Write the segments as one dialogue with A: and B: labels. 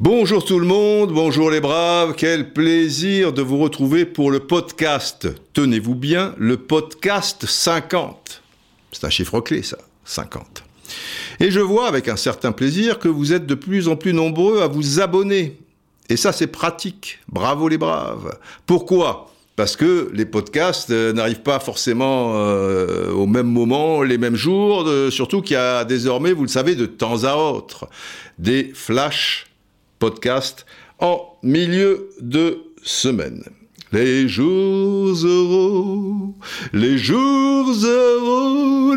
A: Bonjour tout le monde, bonjour les braves, quel plaisir de vous retrouver pour le podcast. Tenez-vous bien, le podcast 50. C'est un chiffre clé ça, 50. Et je vois avec un certain plaisir que vous êtes de plus en plus nombreux à vous abonner. Et ça c'est pratique, bravo les braves. Pourquoi? Parce que les podcasts euh, n'arrivent pas forcément euh, au même moment, les mêmes jours, surtout qu'il y a désormais, vous le savez, de temps à autre, des flash podcasts en milieu de semaine. Les jours heureux, les jours heureux,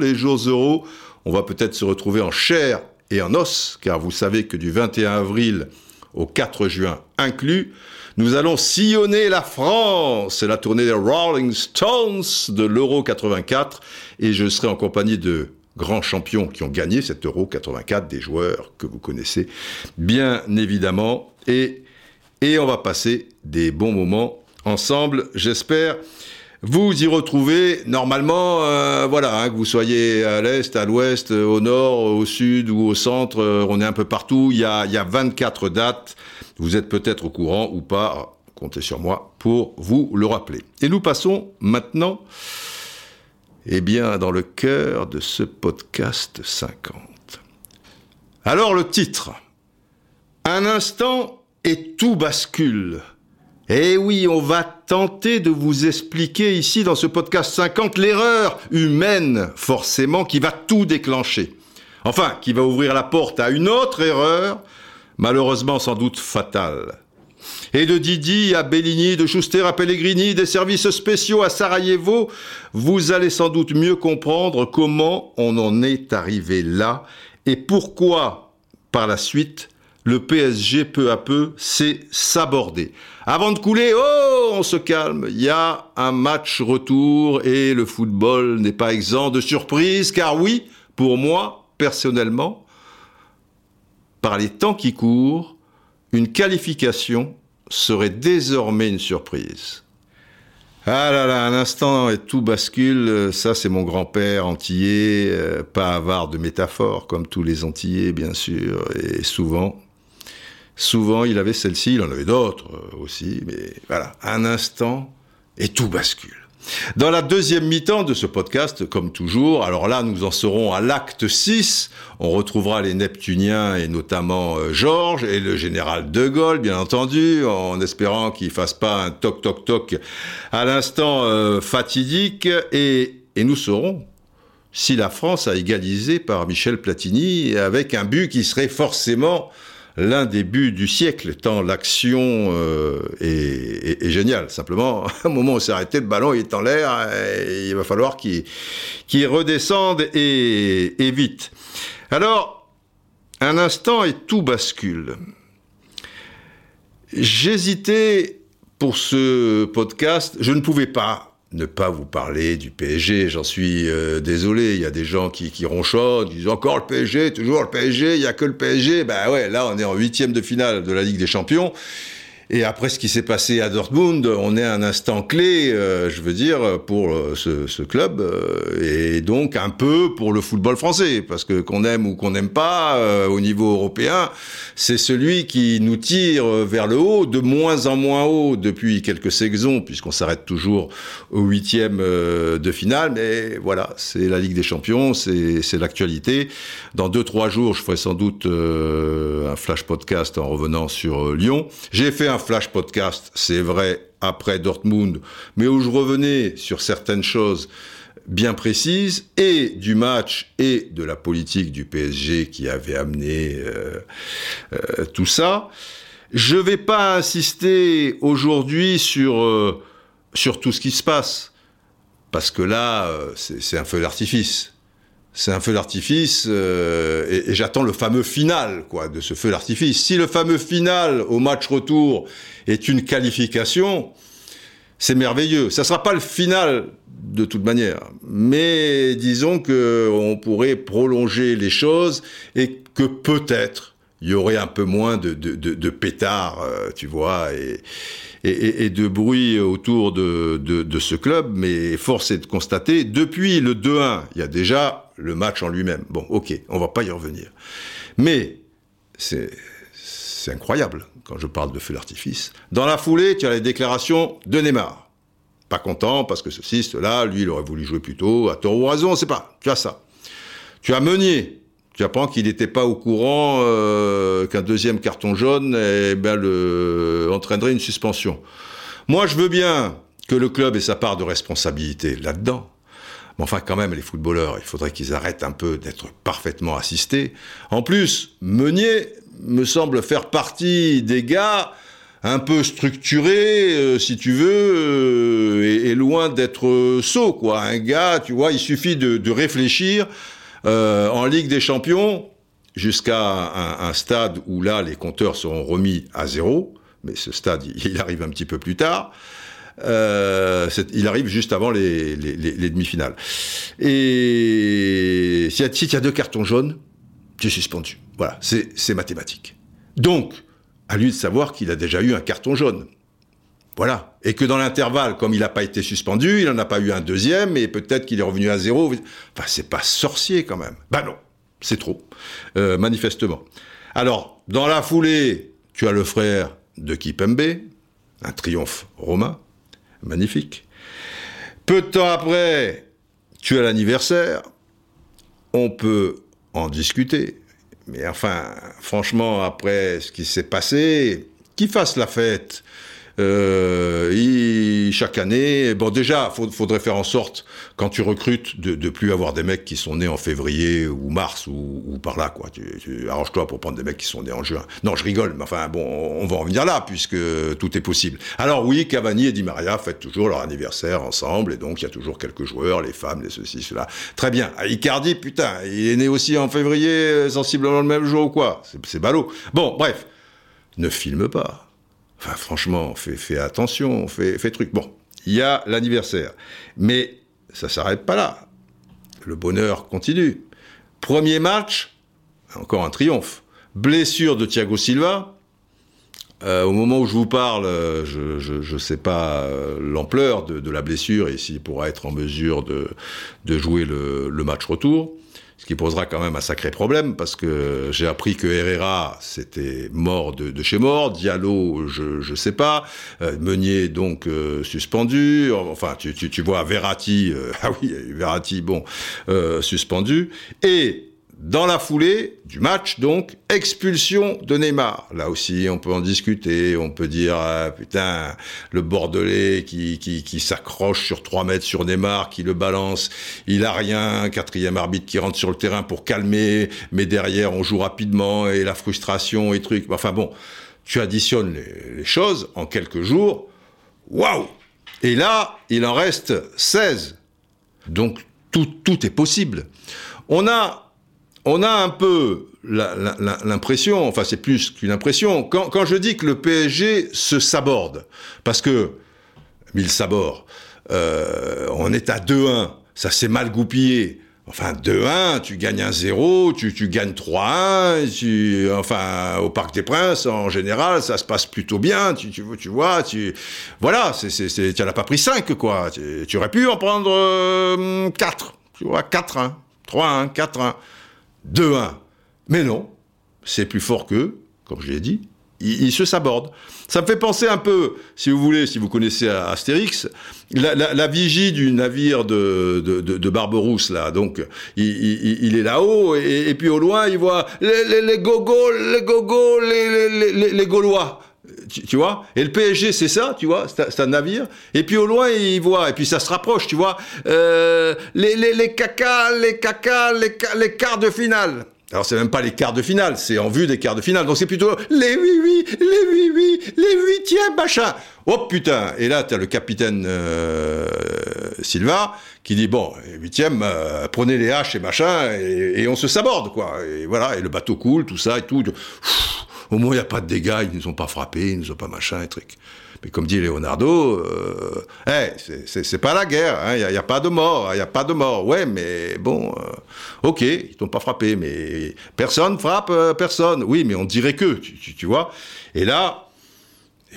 A: les jours heureux, on va peut-être se retrouver en chair et en os, car vous savez que du 21 avril au 4 juin inclus, nous allons sillonner la France. C'est la tournée des Rolling Stones de l'Euro 84 et je serai en compagnie de grands champions qui ont gagné cet Euro 84, des joueurs que vous connaissez bien évidemment et, et on va passer des bons moments ensemble, j'espère vous y retrouvez normalement, euh, voilà, hein, que vous soyez à l'est, à l'ouest, au nord, au sud ou au centre, euh, on est un peu partout. Il y a, il y a 24 dates. Vous êtes peut-être au courant ou pas. Comptez sur moi pour vous le rappeler. Et nous passons maintenant, eh bien, dans le cœur de ce podcast 50. Alors le titre. Un instant et tout bascule. Eh oui, on va tenter de vous expliquer ici dans ce podcast 50 l'erreur humaine, forcément, qui va tout déclencher. Enfin, qui va ouvrir la porte à une autre erreur, malheureusement sans doute fatale. Et de Didi à Belligny, de Schuster à Pellegrini, des services spéciaux à Sarajevo, vous allez sans doute mieux comprendre comment on en est arrivé là et pourquoi, par la suite, le PSG peu à peu s'est sabordé. Avant de couler, oh, on se calme, il y a un match retour et le football n'est pas exempt de surprise, car oui, pour moi, personnellement, par les temps qui courent, une qualification serait désormais une surprise. Ah là là, un instant et tout bascule, ça c'est mon grand-père antillais, euh, pas avare de métaphores comme tous les antillais bien sûr, et souvent Souvent, il avait celle-ci, il en avait d'autres euh, aussi, mais voilà, un instant et tout bascule. Dans la deuxième mi-temps de ce podcast, comme toujours, alors là, nous en serons à l'acte 6. On retrouvera les Neptuniens et notamment euh, Georges et le général de Gaulle, bien entendu, en espérant qu'il fasse pas un toc toc toc à l'instant euh, fatidique. Et, et nous saurons si la France a égalisé par Michel Platini avec un but qui serait forcément l'un des buts du siècle, tant l'action euh, est, géniale. Simplement, un moment on s'est arrêté, le ballon est en l'air, il va falloir qu'il redescende et, et vite. Alors, un instant et tout bascule. J'hésitais pour ce podcast, je ne pouvais pas ne pas vous parler du PSG. J'en suis euh, désolé. Il y a des gens qui, qui ronchonnent, disent encore le PSG, toujours le PSG, il y a que le PSG. Ben ouais, là on est en huitième de finale de la Ligue des Champions. Et après ce qui s'est passé à Dortmund, on est un instant clé, euh, je veux dire, pour euh, ce, ce, club, euh, et donc un peu pour le football français, parce que qu'on aime ou qu'on n'aime pas, au niveau européen, c'est celui qui nous tire vers le haut, de moins en moins haut depuis quelques saisons, puisqu'on s'arrête toujours au huitième de finale, mais voilà, c'est la Ligue des Champions, c'est l'actualité. Dans deux, trois jours, je ferai sans doute un flash podcast en revenant sur Lyon. J'ai fait un flash podcast, c'est vrai, après Dortmund, mais où je revenais sur certaines choses bien précises, et du match et de la politique du PSG qui avait amené euh, euh, tout ça. Je vais pas insister aujourd'hui sur, euh, sur tout ce qui se passe, parce que là, c'est un feu d'artifice c'est un feu d'artifice euh, et, j'attends le fameux final quoi de ce feu d'artifice. Si le fameux final au match retour est une qualification, c'est merveilleux. Ça sera pas le final de toute manière, mais disons que on pourrait prolonger les choses et que peut-être il y aurait un peu moins de, de, de, pétards, euh, tu vois, et, et, de bruit autour de, de, ce club. Mais force est de constater, depuis le 2-1, il y a déjà le match en lui-même. Bon, ok, on va pas y revenir. Mais c'est incroyable quand je parle de feu d'artifice. Dans la foulée, tu as les déclarations de Neymar. Pas content parce que ceci, cela, lui, il aurait voulu jouer plus tôt, à tort ou raison, on sait pas. Tu as ça. Tu as Meunier, tu apprends qu'il n'était pas au courant euh, qu'un deuxième carton jaune eh ben, entraînerait une suspension. Moi, je veux bien que le club ait sa part de responsabilité là-dedans. Mais enfin, quand même, les footballeurs, il faudrait qu'ils arrêtent un peu d'être parfaitement assistés. En plus, Meunier me semble faire partie des gars un peu structurés, euh, si tu veux, euh, et, loin d'être sot, quoi. Un gars, tu vois, il suffit de, de réfléchir euh, en Ligue des Champions, jusqu'à un, stade où là, les compteurs seront remis à zéro, mais ce stade, il, arrive un petit peu plus tard. Euh, il arrive juste avant les, demi-finales. Et si tu as deux cartons jaunes, tu es suspendu. Voilà, c'est mathématique. Donc, à lui de savoir qu'il a déjà eu un carton jaune. Voilà. Et que dans l'intervalle, comme il n'a pas été suspendu, il n'en a pas eu un deuxième, et peut-être qu'il est revenu à zéro. Enfin, c'est pas sorcier quand même. Ben non, c'est trop, euh, manifestement. Alors, dans la foulée, tu as le frère de Kipembe, un triomphe romain, magnifique. Peu de temps après, tu as l'anniversaire. On peut en discuter. Mais enfin, franchement, après ce qui s'est passé, qu'il fasse la fête? Euh, chaque année, bon déjà, il faudrait faire en sorte, quand tu recrutes, de, de plus avoir des mecs qui sont nés en février ou mars ou, par là, quoi. Tu, arranges-toi pour prendre des mecs qui sont nés en juin. Non, je rigole, mais enfin bon, on va en venir là puisque tout est possible. Alors oui, Cavani et Di Maria fêtent toujours leur anniversaire ensemble et donc il y a toujours quelques joueurs, les femmes, les ceci, cela. Très bien. Ah, Icardi, putain, il est né aussi en février, sensiblement le même jour ou quoi? C'est ballot. Bon, bref, ne filme pas. Franchement, fais, attention, fais, truc. Bon, il y a l'anniversaire. Mais ça s'arrête pas là. Le bonheur continue. Premier match, encore un triomphe. Blessure de Thiago Silva. Euh, au moment où je vous parle, je ne sais pas euh, l'ampleur de, la blessure et s'il pourra être en mesure de, jouer le match retour ce qui posera quand même un sacré problème parce que j'ai appris que Herrera c'était mort de, de, chez mort, Diallo je je sais pas, euh, Meunier donc euh, suspendu, enfin tu, tu, tu vois Verratti euh, ah oui Verratti bon suspendu. Et dans la foulée du match, donc, expulsion de Neymar. Là aussi, on peut en discuter. On peut dire, ah, putain, le Bordelais qui, qui, qui s'accroche sur 3 mètres sur Neymar, qui le balance. Il a rien. Quatrième arbitre qui rentre sur le terrain pour calmer. Mais derrière, on joue rapidement et la frustration et trucs. Enfin bon, tu additionnes les, les choses en quelques jours. Waouh! Et là, il en reste 16. Donc, tout, tout est possible. On a on a un peu l'impression, enfin c'est plus qu'une impression, quand, je dis que le PSG se saborde, parce que, mille sabords, euh, on est à 2-1, ça s'est mal goupillé. Enfin, 2-1, tu gagnes 1-0, tu, tu gagnes 3-1, enfin, au Parc des Princes, en général, ça se passe plutôt bien, tu, tu, tu vois, voilà, tu n'en as pas pris 5, quoi. Tu, aurais pu en prendre 4, euh, tu vois, 4-1, 3-1, 4-1. 2-1. Mais non, c'est plus fort qu'eux, comme je l'ai dit, ils, se sabordent. Ça me fait penser un peu, si vous voulez, si vous connaissez Astérix, la, vigie du navire de, de, Barberousse, là. Donc, il, est là-haut, et, puis au loin, il voit les, les, les gogos, les gogos, les, les Gaulois tu, vois Et le PSG, c'est ça, tu vois C'est un navire. Et puis au loin, il voit, et puis ça se rapproche, tu vois euh, les, les, les caca, les caca, les, les quarts de finale. Alors c'est même pas les quarts de finale, c'est en vue des quarts de finale. Donc c'est plutôt les oui oui, les oui oui, les huitièmes machin. Oh putain Et là t'as le capitaine euh, Silva qui dit bon huitième, euh, prenez les haches et machin et, on se saborde quoi. Et voilà et le bateau coule, tout ça et tout. Au moins, il n'y a pas de dégâts, ils ne nous ont pas frappés, ils ne nous ont pas machin et truc. Mais comme dit Leonardo, euh, hey, c'est pas la guerre, il hein, n'y a, pas de mort, il n'y a pas de mort. Ouais, mais bon, euh, ok, ils t'ont pas frappé, mais personne frappe euh, personne. Oui, mais on dirait que, tu, vois. Et là,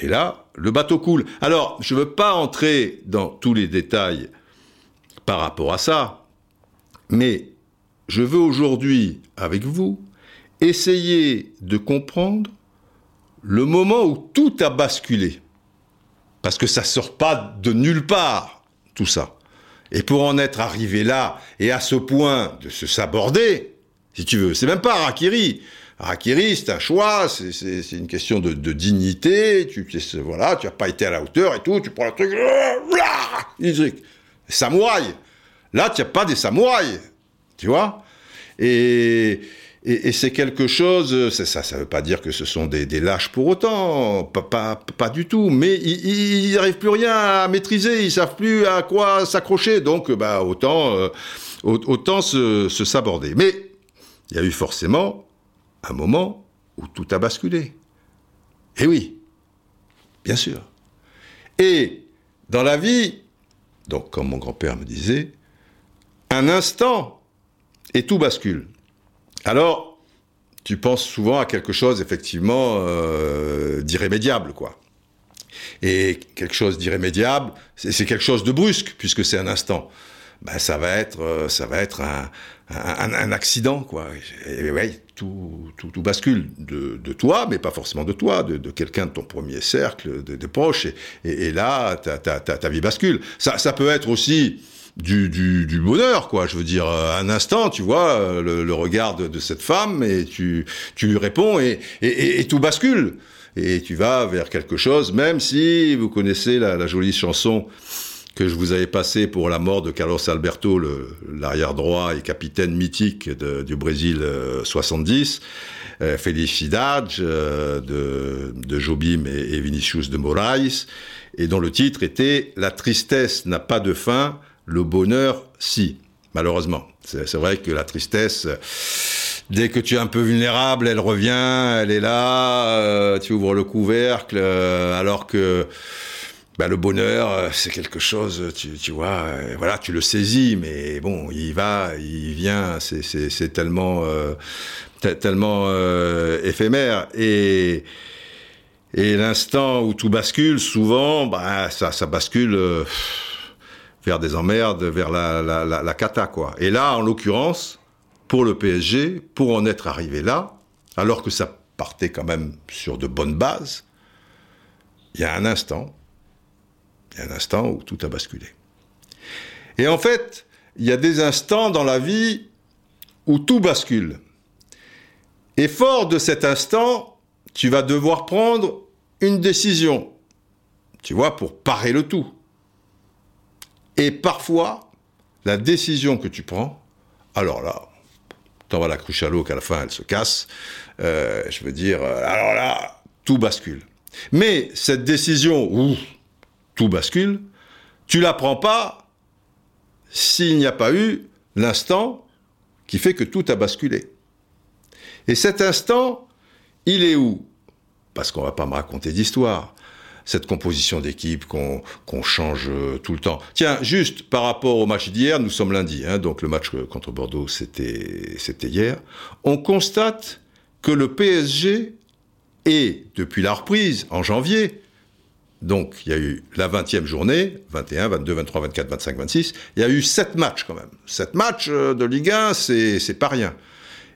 A: et là, le bateau coule. Alors, je veux pas entrer dans tous les détails par rapport à ça, mais je veux aujourd'hui, avec vous, essayer de comprendre le moment où tout a basculé. Parce que ça sort pas de nulle part, tout ça. Et pour en être arrivé là, et à ce point de se saborder, si tu veux, c'est même pas Harakiri. Harakiri, c'est un choix, c'est une question de, dignité, tu, voilà, tu n'as pas été à la hauteur et tout, tu prends le truc, samouraï. Là, tu n'as pas des samouraïs, tu vois Et et, c'est quelque chose, ça ne veut pas dire que ce sont des, lâches pour autant, pas, du tout, mais ils n'arrivent plus rien à maîtriser, ils savent plus à quoi s'accrocher, donc bah, autant, euh, autant se, saborder. Mais il y a eu forcément un moment où tout a basculé. Et oui, bien sûr. Et dans la vie, donc comme mon grand-père me disait, un instant et tout bascule. Alors, tu penses souvent à quelque chose effectivement euh, d'irrémédiable, quoi. Et quelque chose d'irrémédiable, c'est quelque chose de brusque puisque c'est un instant. Ben, ça va être, euh, ça va être un, accident, quoi. Et, ouais, tout, tout, bascule de, toi, mais pas forcément de toi, de, quelqu'un de ton premier cercle, de, proches. Et, là, ta, vie bascule. Ça peut être aussi du, du, du, bonheur, quoi. Je veux dire, euh, un instant, tu vois, euh, le, le regard de, cette femme, et tu, tu lui réponds, et, et, et, tout bascule. Et tu vas vers quelque chose, même si vous connaissez la, la jolie chanson que je vous avais passée pour la mort de Carlos Alberto, l'arrière droit et capitaine mythique de, du Brésil 70, euh, euh, euh, de, de Jobim et, et Vinicius de Moraes, et dont le titre était La tristesse n'a pas de fin, le bonheur, si, malheureusement. C'est vrai que la tristesse, dès que tu es un peu vulnérable, elle revient, elle est là, euh, tu ouvres le couvercle, euh, alors que bah, le bonheur, euh, c'est quelque chose, tu, vois, voilà, tu le saisis, mais bon, il va, il vient, c'est tellement, tellement éphémère. Et, et l'instant où tout bascule, souvent, bah, ça, ça bascule vers des emmerdes, vers la, la, la, cata, quoi. Et là, en l'occurrence, pour le PSG, pour en être arrivé là, alors que ça partait quand même sur de bonnes bases, il y a un instant, il y a un instant où tout a basculé. Et en fait, il y a des instants dans la vie où tout bascule. Et fort de cet instant, tu vas devoir prendre une décision, tu vois, pour parer le tout. Et parfois, la décision que tu prends, alors là, t'en vas la cruche à l'eau qu'à la fin elle se casse. Euh, je veux dire, euh, alors là, tout bascule. Mais cette décision où tout bascule, tu la prends pas s'il n'y a pas eu l'instant qui fait que tout a basculé. Et cet instant, il est où? Parce qu'on va pas me raconter d'histoire cette composition d'équipe qu'on change euh, tout le temps. Tiens, juste par rapport au match d'hier, nous sommes lundi, hein, donc le match contre Bordeaux, c'était hier. On constate que le PSG est, depuis la reprise, en janvier, donc il y a eu la 20e journée, 21, 22, 23, 24, 25, 26, il y a eu 7 matchs quand même. 7 matchs euh, de Ligue 1, c'est pas rien.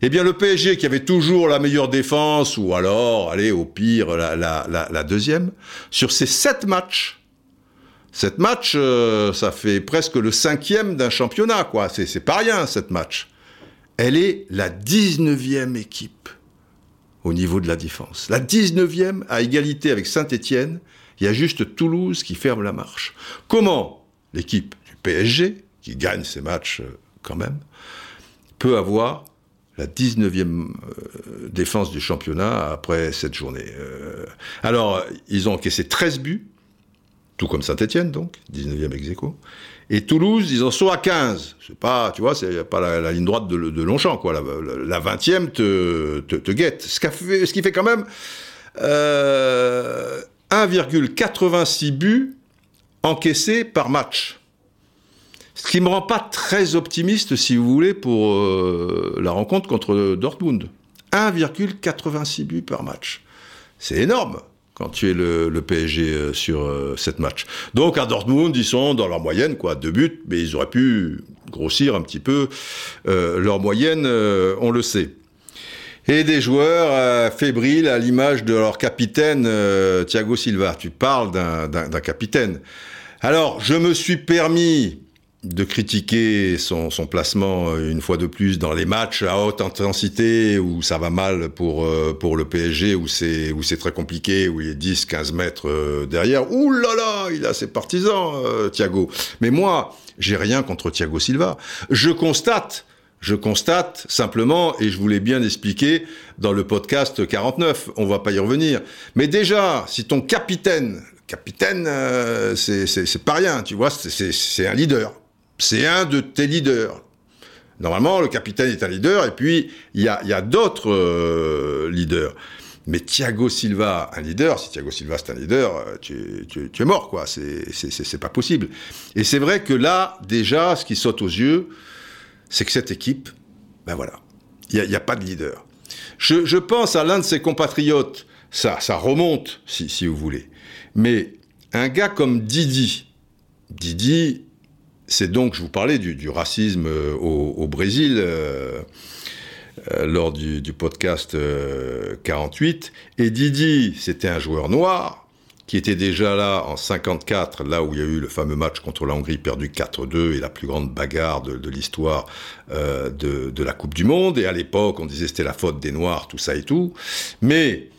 A: Eh bien, le PSG qui avait toujours la meilleure défense, ou alors, allez, au pire, la, deuxième, sur ces sept matchs, sept matchs, euh, ça fait presque le cinquième d'un championnat, quoi. C'est pas rien, sept matchs. Elle est la 19e équipe au niveau de la défense. La 19e à égalité avec Saint-Étienne. Il y a juste Toulouse qui ferme la marche. Comment l'équipe du PSG, qui gagne ces matchs euh, quand même, peut avoir la 19e euh, défense du championnat après cette journée. Euh, alors, ils ont encaissé 13 buts, tout comme Saint-Etienne, donc, 19e ex -aequo. Et Toulouse, ils en sont à 15. C'est pas, tu vois, c'est pas la, ligne droite de, Longchamp, quoi. La, 20e te, te, guette. Ce, fait, qui fait quand même euh, 1,86 buts encaissés par match. Ce qui me rend pas très optimiste, si vous voulez, pour euh, la rencontre contre Dortmund. 1,86 buts par match. C'est énorme quand tu es le, PSG euh, sur euh, cette match. Donc à Dortmund, ils sont dans leur moyenne, quoi, deux buts, mais ils auraient pu grossir un petit peu leur moyenne, on le sait. Et des joueurs fébriles à l'image de leur capitaine Thiago Silva. Tu parles d'un capitaine. Alors, je me suis permis de critiquer son, placement euh, une fois de plus dans les matchs à haute intensité où ça va mal pour, euh, pour le PSG, où c'est, où c'est très compliqué, où il est 10, 15 mètres euh, derrière. Ouh là là, il a ses partisans, Thiago. Mais moi, j'ai rien contre Thiago Silva. Je constate, je constate simplement, et je voulais bien expliquer dans le podcast 49, on va pas y revenir. Mais déjà, si ton capitaine, capitaine, c'est, c'est pas rien, tu vois, c'est un leader c'est un de tes leaders. Normalement, le capitaine est un leader, et puis il y a, d'autres euh, leaders. Mais Thiago Silva, un leader, si Thiago Silva c'est un leader, euh, tu, es mort, quoi. C'est pas possible. Et c'est vrai que là, déjà, ce qui saute aux yeux, c'est que cette équipe, ben voilà, il n'y a, pas de leader. Je, pense à l'un de ses compatriotes, ça, ça remonte, si, si vous voulez. Mais un gars comme Didi, Didi, c'est donc, je vous parlais du, racisme euh, au, Brésil euh, euh, lors du, podcast 48. Et Didi, c'était un joueur noir qui était déjà là en 54, là où il y a eu le fameux match contre la Hongrie perdu 4-2 et la plus grande bagarre de, l'histoire de, de, la Coupe du Monde. Et à l'époque, on disait c'était la faute des Noirs, tout ça et tout. Mais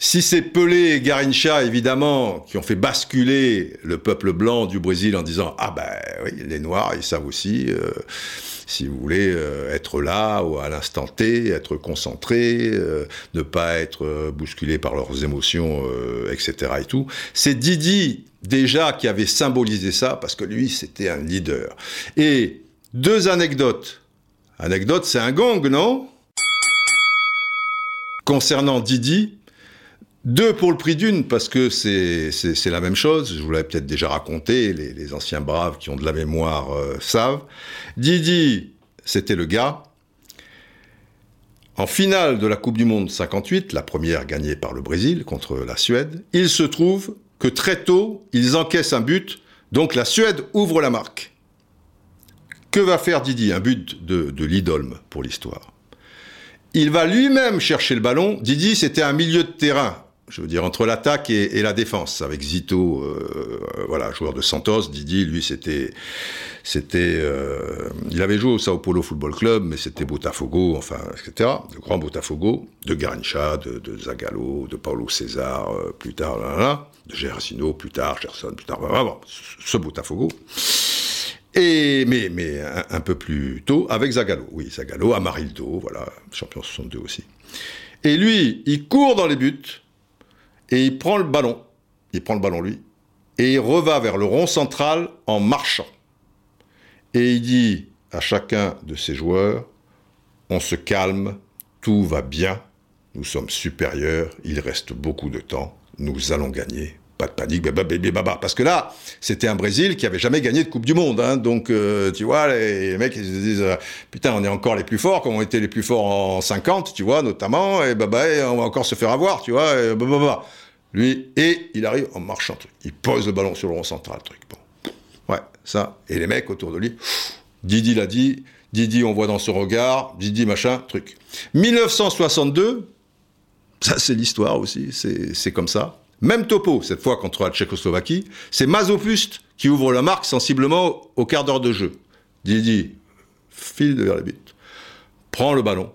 A: si c'est Pelé et Garincha, évidemment, qui ont fait basculer le peuple blanc du Brésil en disant Ah ben oui, les Noirs, ils savent aussi, euh, si vous voulez, euh, être là ou à l'instant T, être concentrés, euh, ne pas être bousculés par leurs émotions, etc. et tout. C'est Didi, déjà, qui avait symbolisé ça, parce que lui, c'était un leader. Et deux anecdotes. Anecdote, c'est un gong, non? Concernant Didi, deux pour le prix d'une, parce que c'est la même chose. Je vous l'avais peut-être déjà raconté, les, anciens braves qui ont de la mémoire euh, savent. Didi, c'était le gars. En finale de la Coupe du Monde 58, la première gagnée par le Brésil contre la Suède, il se trouve que très tôt, ils encaissent un but, donc la Suède ouvre la marque. Que va faire Didi? Un but de, de pour l'histoire. Il va lui-même chercher le ballon. Didi, c'était un milieu de terrain je veux dire, entre l'attaque et, la défense, avec Zito, euh, voilà, joueur de Santos, Didi, lui, c'était, c'était, euh, il avait joué au Sao Paulo Football Club, mais c'était Botafogo, enfin, etc., le grand Botafogo, de Garincha, de, Zagallo, de Paulo César, euh, plus tard, là, là, de Gersino, plus tard, Gerson, plus tard, vraiment, ce Botafogo. Et, mais, mais un, peu plus tôt, avec Zagallo, oui, Zagallo, Amarildo, voilà, champion 62 aussi. Et lui, il court dans les buts, et il prend le ballon, il prend le ballon lui, et il reva vers le rond central en marchant. Et il dit à chacun de ses joueurs, on se calme, tout va bien, nous sommes supérieurs, il reste beaucoup de temps, nous allons gagner, pas de panique, baba. Parce que là, c'était un Brésil qui avait jamais gagné de Coupe du Monde. Hein. donc, euh, tu vois, les, mecs, ils se disent, euh, putain, on est encore les plus forts, comme on était les plus forts en 50, tu vois, notamment, et baba, on va encore se faire avoir, tu vois, et baba. Lui, et il arrive en marchant, il pose le ballon sur le rond central, truc. Bon. Ouais, ça. Et les mecs autour de lui, Didi l'a dit, Didi, on voit dans son regard, Didi, machin, truc. 1962, ça c'est l'histoire aussi, c'est comme ça. Même topo, cette fois contre la Tchécoslovaquie, c'est Mazopust qui ouvre la marque sensiblement au quart d'heure de jeu. Didi file vers la buts, prend le ballon,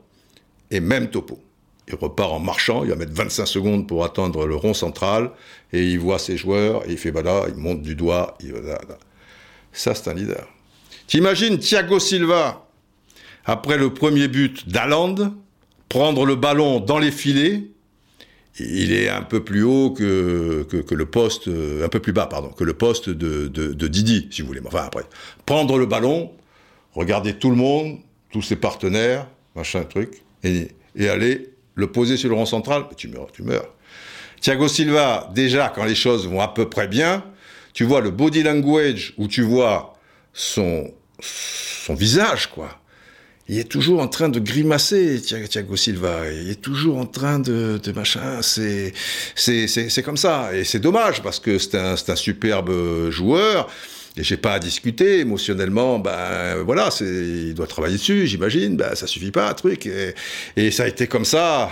A: et même topo. Il repart en marchant, il va mettre 25 secondes pour atteindre le rond central, et il voit ses joueurs, et il fait bada, il monte du doigt, il Ça, c'est un leader. T'imagines Thiago Silva, après le premier but d'Aland, prendre le ballon dans les filets, il est un peu plus haut que, que, le poste, un peu plus bas, pardon, que le poste de, de, Didi, si vous voulez. Enfin, après, prendre le ballon, regarder tout le monde, tous ses partenaires, machin, truc, et, et aller le poser sur le rond central, tu meurs, tu meurs. Thiago Silva, déjà, quand les choses vont à peu près bien, tu vois le body language où tu vois son, son visage, quoi. Il est toujours en train de grimacer, Thiago Silva. Il est toujours en train de, machin. C'est, c'est, c'est, comme ça. Et c'est dommage parce que c'est un, c'est un superbe joueur. Et j'ai pas à discuter émotionnellement. Ben voilà, c'est, il doit travailler dessus, j'imagine. Ben ça suffit pas, truc. Et, et ça a été comme ça.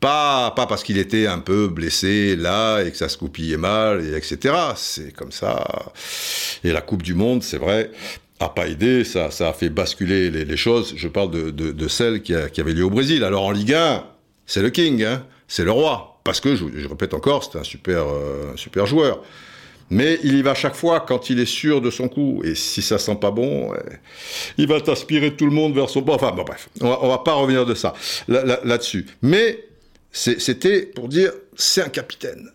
A: Pas, pas parce qu'il était un peu blessé là et que ça se coupillait mal, et etc. C'est comme ça. Et la Coupe du Monde, c'est vrai, a pas aidé, ça, ça a fait basculer les, les choses. Je parle de, de, de celle qui, a, qui, avait lieu au Brésil. Alors en Ligue 1, c'est le King, hein, c'est le roi. Parce que, je, je répète encore, c'est un super, euh, super joueur. Mais il y va chaque fois quand il est sûr de son coup. Et si ça sent pas bon, il va t'aspirer tout le monde vers son... Bon, enfin, bon, bref, on va, on va pas revenir de ça là-dessus. Là, Mais c'était pour dire, c'est un capitaine.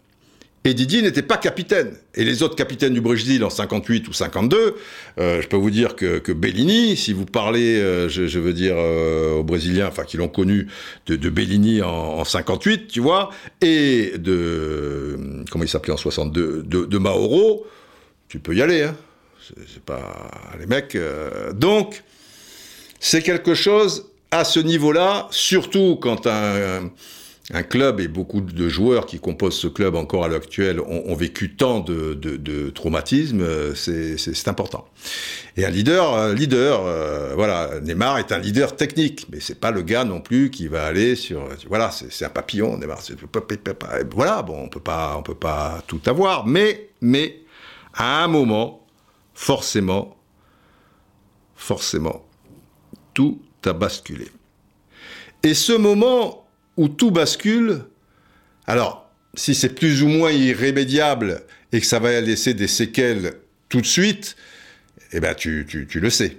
A: Et Didier n'était pas capitaine. Et les autres capitaines du Brésil en 58 ou 52, euh, je peux vous dire que, que Bellini, si vous parlez, euh, je, veux dire, euh, aux Brésiliens, enfin, qui l'ont connu, de, Bellini en, en, 58, tu vois, et de, comment il s'appelait en 62, de, Mauro, tu peux y aller, hein. C'est pas les mecs. Donc, c'est quelque chose à ce niveau-là, surtout quand un un club et beaucoup de joueurs qui composent ce club encore à l'heure actuelle ont, vécu tant de, traumatismes, euh, c'est important. Et un leader, un leader, euh, voilà, Neymar est un leader technique, mais c'est pas le gars non plus qui va aller sur, voilà, c'est un papillon, Neymar. Voilà, bon, on peut pas, on peut pas tout avoir, mais, mais à un moment, forcément, forcément, tout a basculé. Et ce moment où tout bascule, alors, si c'est plus ou moins irrémédiable et que ça va laisser des séquelles tout de suite, eh ben tu, le sais.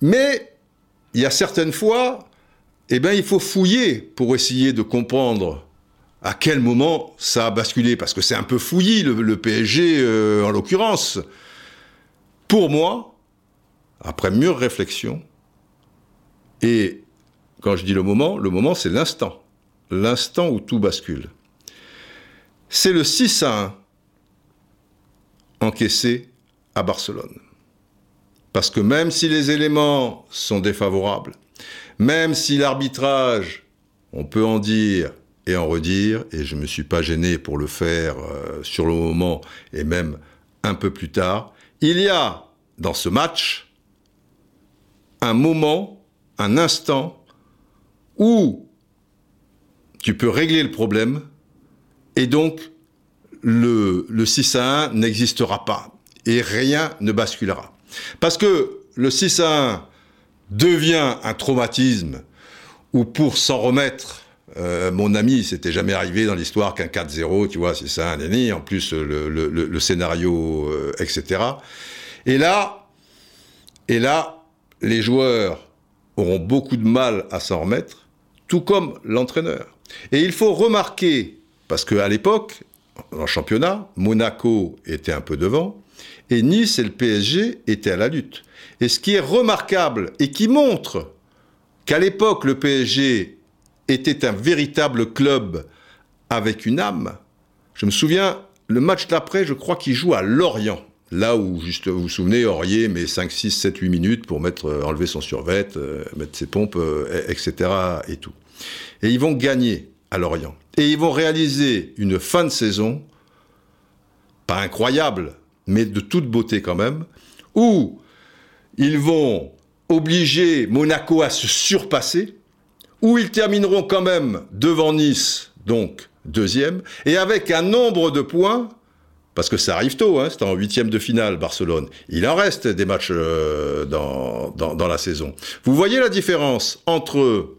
A: Mais il y a certaines fois, eh ben il faut fouiller pour essayer de comprendre à quel moment ça a basculé, parce que c'est un peu fouillis le, le PSG euh, en l'occurrence. Pour moi, après mûre réflexion, et quand je dis le moment, le moment c'est l'instant. L'instant où tout bascule. C'est le 6 à 1 encaissé à Barcelone. Parce que même si les éléments sont défavorables, même si l'arbitrage, on peut en dire et en redire, et je ne me suis pas gêné pour le faire euh, sur le moment et même un peu plus tard, il y a dans ce match un moment, un instant où tu peux régler le problème et donc le, le 6 à 1 n'existera pas et rien ne basculera. Parce que le 6 à 1 devient un traumatisme où pour s'en remettre, euh, mon ami, c'était jamais arrivé dans l'histoire qu'un 4-0, tu vois, c'est ça, un ennemi, en plus le scénario, euh, etc. Et là, et là, les joueurs auront beaucoup de mal à s'en remettre tout comme l'entraîneur. Et il faut remarquer, parce qu'à l'époque, en championnat, Monaco était un peu devant, et Nice et le PSG étaient à la lutte. Et ce qui est remarquable et qui montre qu'à l'époque, le PSG était un véritable club avec une âme, je me souviens, le match d'après, je crois qu'il joue à Lorient. Là où, juste, vous vous souvenez, Aurier met 5, 6, 7, 8 minutes pour mettre, euh, enlever son survêt, euh, mettre ses pompes, euh, etc. et tout. Et ils vont gagner à Lorient. Et ils vont réaliser une fin de saison, pas incroyable, mais de toute beauté quand même, où ils vont obliger Monaco à se surpasser, où ils termineront quand même devant Nice, donc deuxième, et avec un nombre de points parce que ça arrive tôt, hein, c'est en huitième de finale Barcelone. Il en reste des matchs euh, dans, dans, la saison. Vous voyez la différence entre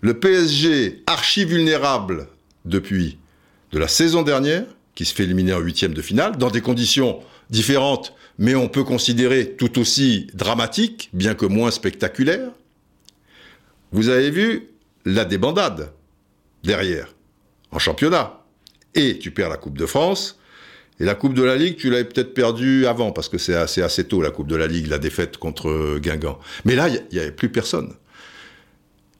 A: le PSG archi vulnérable depuis de la saison dernière, qui se fait éliminer en huitième de finale, dans des conditions différentes, mais on peut considérer tout aussi dramatiques, bien que moins spectaculaires. Vous avez vu la débandade derrière, en championnat et tu perds la Coupe de France. Et la Coupe de la Ligue, tu l'avais peut-être perdue avant, parce que c'est assez, tôt, la Coupe de la Ligue, la défaite contre Guingamp. Mais là, il n'y avait plus personne.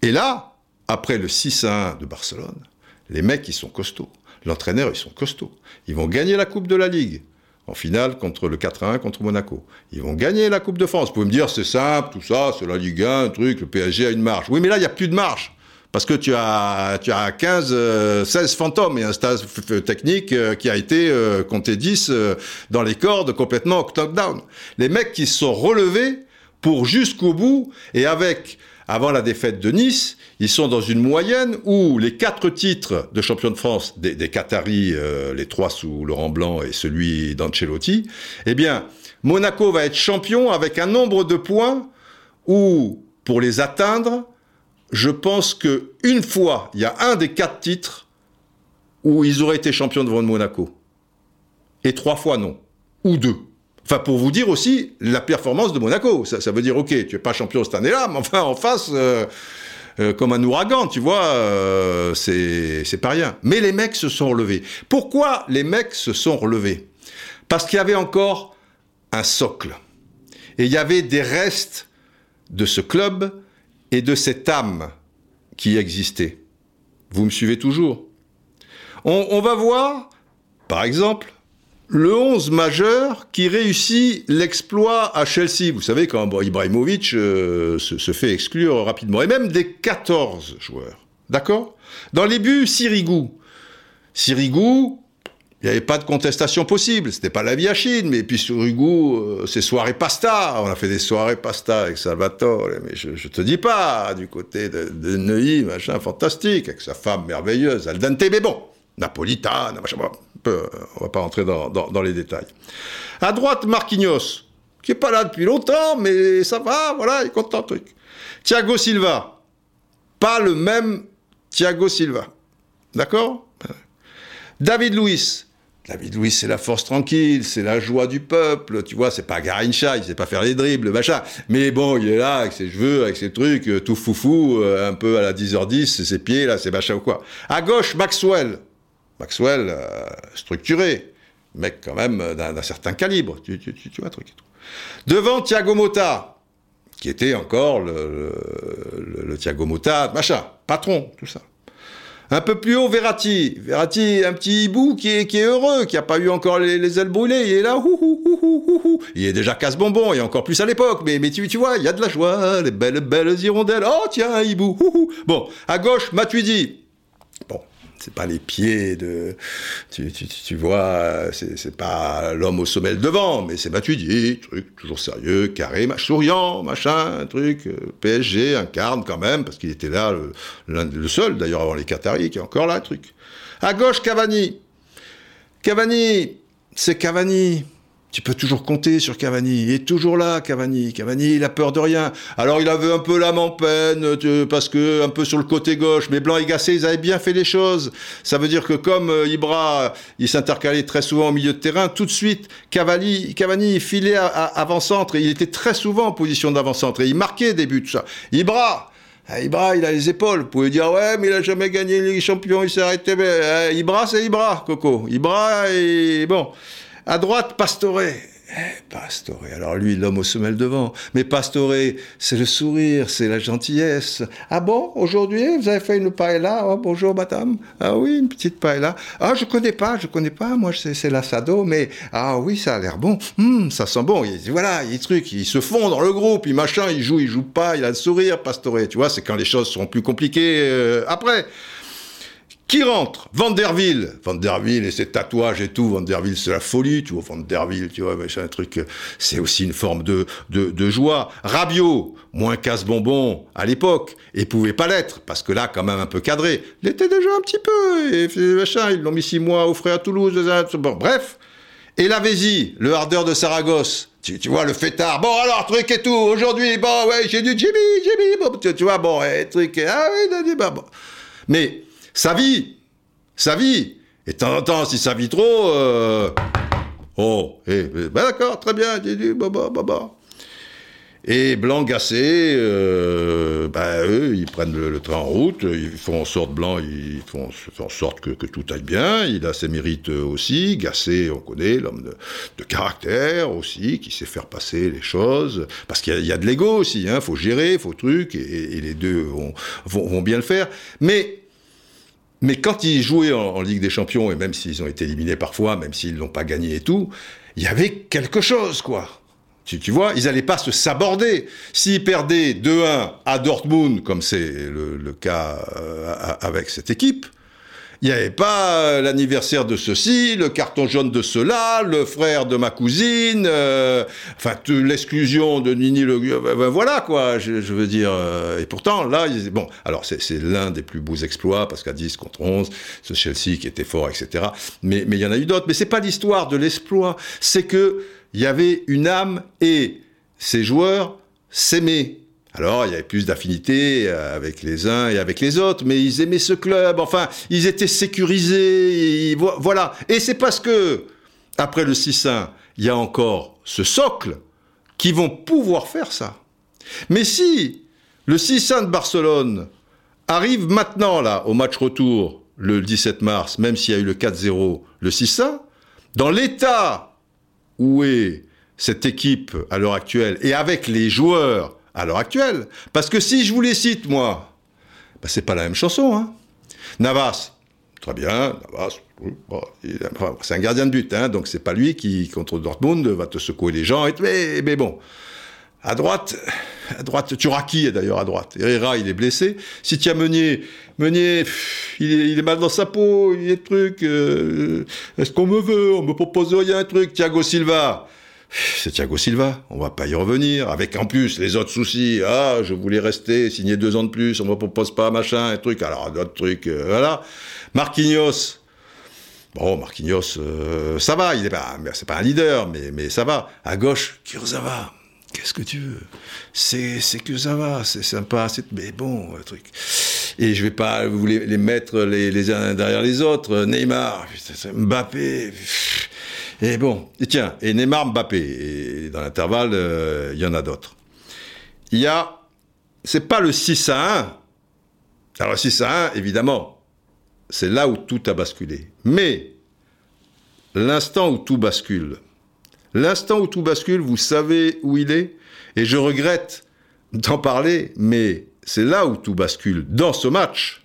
A: Et là, après le 6 à 1 de Barcelone, Les mecs, ils sont costauds. L'entraîneur, ils sont costauds. Ils vont gagner la Coupe de la Ligue en finale contre le 4-1 contre Monaco. Ils vont gagner la Coupe de France. Vous pouvez me dire, c'est simple, tout ça, c'est la Ligue 1, un truc, le PSG a une marge. Oui, mais là, il n'y a plus de marge. Parce que tu as, tu as 15, 16 euh, fantômes et un stage technique euh, qui a été euh, compté 10 dans les cordes complètement top-down. Les mecs qui se sont relevés pour jusqu'au bout et avec, avant la défaite de Nice, ils sont dans une moyenne où les quatre titres de champion de France des, des Qataris, les trois sous Laurent Blanc et celui d'Ancelotti, eh bien, Monaco va être champion avec un nombre de points où, pour les atteindre, je pense que une fois, il y a un des quatre titres où ils auraient été champions devant Monaco. Et trois fois non. Ou deux. Enfin, pour vous dire aussi la performance de Monaco. Ça, veut dire, ok, tu es pas champion cette année-là, mais enfin, en face, euh, euh, comme un ouragan, tu vois, euh, c'est pas rien. Mais les mecs se sont relevés. Pourquoi les mecs se sont relevés? Parce qu'il y avait encore un socle. Et il y avait des restes de ce club et de cette âme qui existait. Vous me suivez toujours on, va voir, par exemple, le 11 majeur qui réussit l'exploit à Chelsea. Vous savez, quand Ibrahimovic euh, se, se, fait exclure rapidement. Et même des 14 joueurs. D'accord? Dans les buts, Sirigu. Sirigu, il n'y avait pas de contestation possible. C'était pas la vie à Chine, mais puis sur Hugo, euh, c'est soirée pasta. On a fait des soirées pasta avec Salvatore, mais je, je te dis pas, du côté de, Neuilly, machin fantastique, avec sa femme merveilleuse, Aldante, mais bon, napolitane, machin, on va pas rentrer dans, dans, les détails. À droite, Marquinhos, qui est pas là depuis longtemps, mais ça va, voilà, il est content, truc. Thiago Silva, pas le même Thiago Silva. D'accord? David Luiz, David Louis, c'est la force tranquille, c'est la joie du peuple, tu vois, c'est pas Garincha, il sait pas faire les dribbles, machin. Mais bon, il est là avec ses cheveux, avec ses trucs, euh, tout foufou, euh, un peu à la 10h10, ses pieds, là, c'est machin ou quoi. À gauche, Maxwell. Maxwell, euh, structuré, mec quand même d'un certain calibre, tu, vois, truc et tout. Devant, Thiago Motta, qui était encore le, le, le Thiago Motta, machin, patron, tout ça. Un peu plus haut, Verratti. Verratti, un petit hibou qui est, qui est heureux, qui n'a pas eu encore les, ailes brûlées. Il est là, Il est déjà casse-bonbon, et encore plus à l'époque. Mais, mais tu, tu vois, il y a de la joie, les belles, belles hirondelles. Oh, tiens, un hibou. Bon, à gauche, Matuidi. Bon, c'est pas les pieds de, tu, tu, tu vois, c'est pas l'homme au sommet devant, mais c'est Matuidi, truc toujours sérieux, carré, souriant, machin, truc. Euh, PSG incarne quand même parce qu'il était là, le, le seul d'ailleurs avant les Qataris qui est encore là, truc. À gauche, Cavani. Cavani, c'est Cavani. Tu peux toujours compter sur Cavani. Il est toujours là, Cavani. Cavani, il a peur de rien. Alors, il avait un peu l'âme en peine, parce que, un peu sur le côté gauche. Mais Blanc et Gasset, ils avaient bien fait les choses. Ça veut dire que comme euh, Ibra, il s'intercalait très souvent au milieu de terrain, tout de suite, Cavani, Cavani il filait avant-centre. Et il était très souvent en position d'avant-centre. Et il marquait des buts, ça. Ibra, ah, Ibra, il a les épaules. Vous pouvez dire, ouais, mais il a jamais gagné les champions, il s'est arrêté. Euh, Ibra, c'est Ibra, Coco. Ibra, et bon. À droite, Pastore. Eh, Pastore. Alors lui, l'homme au semelle devant. Mais Pastore, c'est le sourire, c'est la gentillesse. Ah bon, aujourd'hui, vous avez fait une paella? Oh, bonjour, madame. Ah oui, une petite paella. Ah, je connais pas, je connais pas. Moi, c'est l'assado, mais ah oui, ça a l'air bon. Hum, ça sent bon. Il, voilà, il trucs, ils se font dans le groupe, il machin, il joue, il joue pas, il a le sourire, Pastore. Tu vois, c'est quand les choses seront plus compliquées euh, après. Qui rentre? Vanderville. Vanderville et ses tatouages et tout. Vanderville, c'est la folie, tu vois. Vanderville, tu vois, c'est un truc. C'est aussi une forme de, de, de joie. Rabiot, moins casse-bonbon à l'époque, et pouvait pas l'être, parce que là, quand même un peu cadré. Il était déjà un petit peu, et machin, ils l'ont mis six mois frais à Toulouse. Bref. Et la Vésie, le hardeur de Saragosse. Tu, vois, le fêtard. Bon, alors, truc et tout. Aujourd'hui, bon, ouais, j'ai du Jimmy, Jimmy. Tu, vois, bon, et truc. Ah oui, bon. Mais sa vie, sa vie. Et de temps en temps, si ça vit trop, euh... oh, eh, ben d'accord, très bien, dit baba, baba. Et Blanc Gassé, euh, ben, eux, ils prennent le, train en route, ils font en sorte, Blanc, ils font, en sorte que, tout aille bien, il a ses mérites aussi, Gassé, on connaît, l'homme de, caractère aussi, qui sait faire passer les choses, parce qu'il y, a de l'ego aussi, il hein, faut gérer, faut truc, et, et les deux vont, vont bien le faire. Mais Mais quand ils jouaient en, Ligue des Champions, et même s'ils ont été éliminés parfois, même s'ils l'ont pas gagné et tout, il y avait quelque chose, quoi. Tu, tu vois, ils n'allaient pas se saborder. S'ils perdaient 2-1 à Dortmund, comme c'est le, cas euh, avec cette équipe, il n'y avait pas euh, l'anniversaire de ceci, le carton jaune de cela, le frère de ma cousine, euh, enfin l'exclusion de Nini le... Ben, ben, voilà quoi, je, veux dire. Euh, et pourtant, là, bon, alors c'est l'un des plus beaux exploits, parce qu'à 10 contre 11, ce Chelsea qui était fort, etc. Mais il y en a eu d'autres. Mais c'est pas l'histoire de l'exploit, c'est que il y avait une âme et ces joueurs s'aimaient. Alors, il y avait plus d'affinité euh, avec les uns et avec les autres, mais ils aimaient ce club. Enfin, ils étaient sécurisés. voilà. Et c'est parce que, après le 6-1, il y a encore ce socle qui vont pouvoir faire ça. Mais si le 6-1 de Barcelone arrive maintenant, là, au match retour, le 17 mars, même s'il y a eu le 4-0, le 6-1, dans l'état où est cette équipe à l'heure actuelle, et avec les joueurs à l'heure actuelle. Parce que si je vous les cite, moi, bah, c'est pas la même chanson. Hein. Navas, très bien, Navas, c'est un gardien de but, hein, donc c'est pas lui qui, contre Dortmund, va te secouer les gens. Et, mais, mais bon, à droite, à droite, Turaki est d'ailleurs à droite. Herrera, il est blessé. Si tu Meunier, Meunier, il est, mal dans sa peau, il est truc. Euh, est-ce qu'on me veut? On me propose rien, un truc. Thiago Silva, c'est Thiago Silva, on va pas y revenir, avec en plus les autres soucis, ah, je voulais rester, signer deux ans de plus, on me propose pas, machin, un truc, alors d'autres trucs, euh, voilà. Marquinhos, bon, Marquinhos, euh, ça va, il est pas, c'est pas un leader, mais, mais ça va. À gauche, Kurzawa, qu'est-ce que tu veux? C'est, c'est c'est sympa, c'est, mais bon, truc. Et je vais pas vous les, mettre les uns derrière les autres, Neymar, Mbappé, et bon, et tiens, et Neymar Mbappé, et dans l'intervalle, euh, il y en a d'autres. Il y a, c'est pas le 6 à 1. Alors le 6 à 1, évidemment, c'est là où tout a basculé. Mais l'instant où tout bascule, l'instant où tout bascule, vous savez où il est Et je regrette d'en parler, mais c'est là où tout bascule dans ce match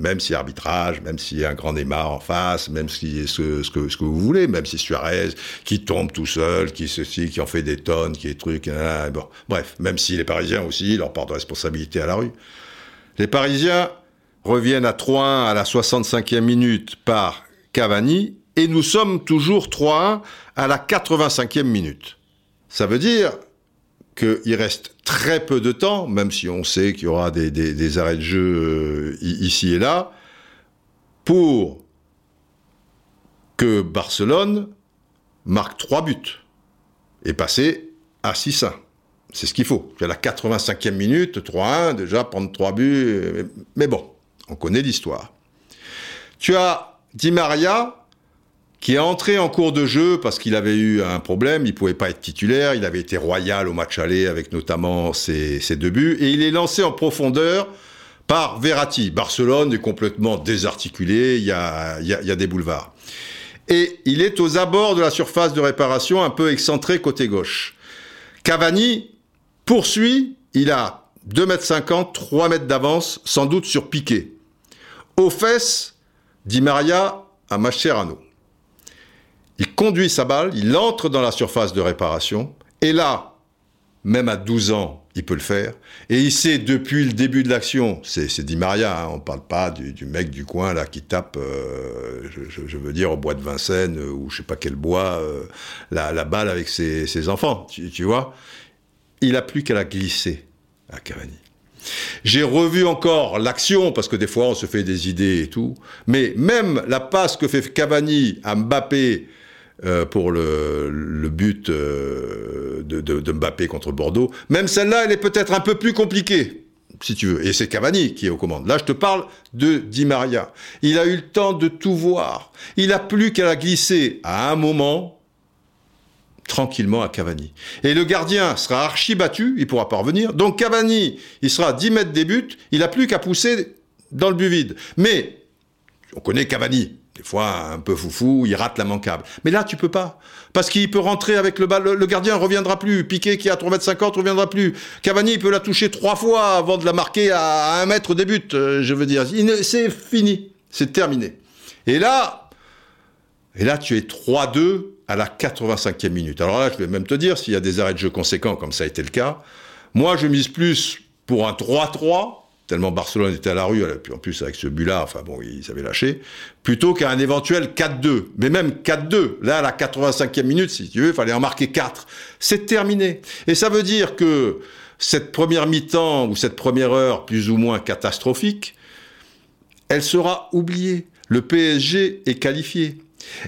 A: même si arbitrage, même s'il y a un grand Neymar en face, même si ce, ce, que, ce que vous voulez, même si Suarez qui tombe tout seul, qui ceci, qui en fait des tonnes, qui est truc, hein, bon, bref, même si les Parisiens aussi, leur part de responsabilité à la rue. Les Parisiens reviennent à 3-1 à la 65e minute par Cavani, et nous sommes toujours 3-1 à la 85e minute. Ça veut dire qu'il reste très peu de temps, même si on sait qu'il y aura des, arrêts de jeu euh, ici et là, pour que Barcelone marque trois buts et passer à 6-1. C'est ce qu'il faut. À la 85e minute, 3-1, déjà prendre trois buts. Mais bon, on connaît l'histoire. Tu as Di Maria, qui est entré en cours de jeu parce qu'il avait eu un problème, il pouvait pas être titulaire, il avait été royal au match aller avec notamment ses, deux buts, et il est lancé en profondeur par Verratti. Barcelone est complètement désarticulé, il y a, des boulevards. Et il est aux abords de la surface de réparation, un peu excentré côté gauche. Cavani poursuit, il a 2 mètres 50, 3 mètres d'avance, sans doute sur Piqué. Aux fesses, dit Maria à Mascherano. Il conduit sa balle, il entre dans la surface de réparation, et là, même à 12 ans, il peut le faire. Et il sait depuis le début de l'action, c'est Di Maria, hein, on ne parle pas du, mec du coin là qui tape, euh, je, veux dire, au bois de Vincennes ou je sais pas quel bois, euh, la, balle avec ses, enfants, tu, vois. Il a plus qu'à la glisser à Cavani. J'ai revu encore l'action, parce que des fois on se fait des idées et tout, mais même la passe que fait Cavani à Mbappé euh, pour le, but euh, de, Mbappé contre Bordeaux. Même celle-là, elle est peut-être un peu plus compliquée, si tu veux. Et c'est Cavani qui est aux commandes. Là, je te parle de Di Maria. Il a eu le temps de tout voir. Il n'a plus qu'à la glisser à un moment tranquillement à Cavani. Et le gardien sera archi battu, il pourra pas revenir. Donc Cavani, il sera à 10 mètres des buts, il n'a plus qu'à pousser dans le but vide. Mais, on connaît Cavani, des fois, un peu foufou, il rate la manquable. Mais là, tu peux pas. Parce qu'il peut rentrer avec le ballon. Le gardien ne reviendra plus. Piqué, qui a 3 mètres 50, reviendra plus. Cavani, il peut la toucher trois fois avant de la marquer à 1 mètre des buts, euh, je veux dire. C'est fini. c'est terminé. Et là, et là, tu es 3-2 à la 85e minute. Alors là, je vais même te dire, s'il y a des arrêts de jeu conséquents, comme ça a été le cas, moi, je mise plus pour un 3-3, tellement Barcelone était à la rue, puis en plus avec ce but-là, enfin bon, ils avaient lâché, plutôt qu'un éventuel 4-2. Mais même 4-2, là, à la 85e minute, si tu veux, il fallait en marquer 4. C'est terminé. Et ça veut dire que cette première mi-temps, ou cette première heure plus ou moins catastrophique, elle sera oubliée. Le PSG est qualifié.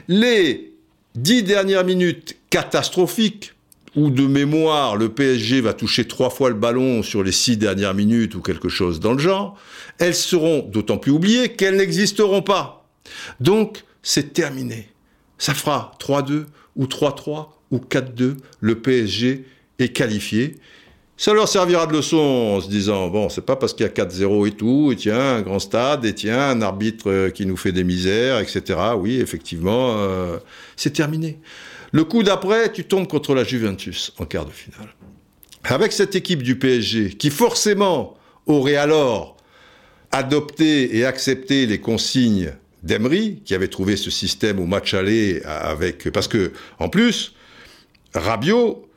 A: Les dix dernières minutes catastrophiques, où de mémoire le PSG va toucher trois fois le ballon sur les six dernières minutes ou quelque chose dans le genre, elles seront d'autant plus oubliées qu'elles n'existeront pas. Donc, c'est terminé. Ça fera 3-2 ou 3-3 ou 4-2. Le PSG est qualifié. Ça leur servira de leçon en se disant, bon, c'est pas parce qu'il y a 4-0 et tout, et tiens, un grand stade, et tiens, un arbitre euh, qui nous fait des misères, etc. Oui, effectivement, euh, c'est terminé. Le coup d'après, tu tombes contre la Juventus en quart de finale. Avec cette équipe du PSG, qui forcément aurait alors adopté et accepté les consignes d'Emery, qui avait trouvé ce système au match aller avec, parce que, en plus, Rabiot,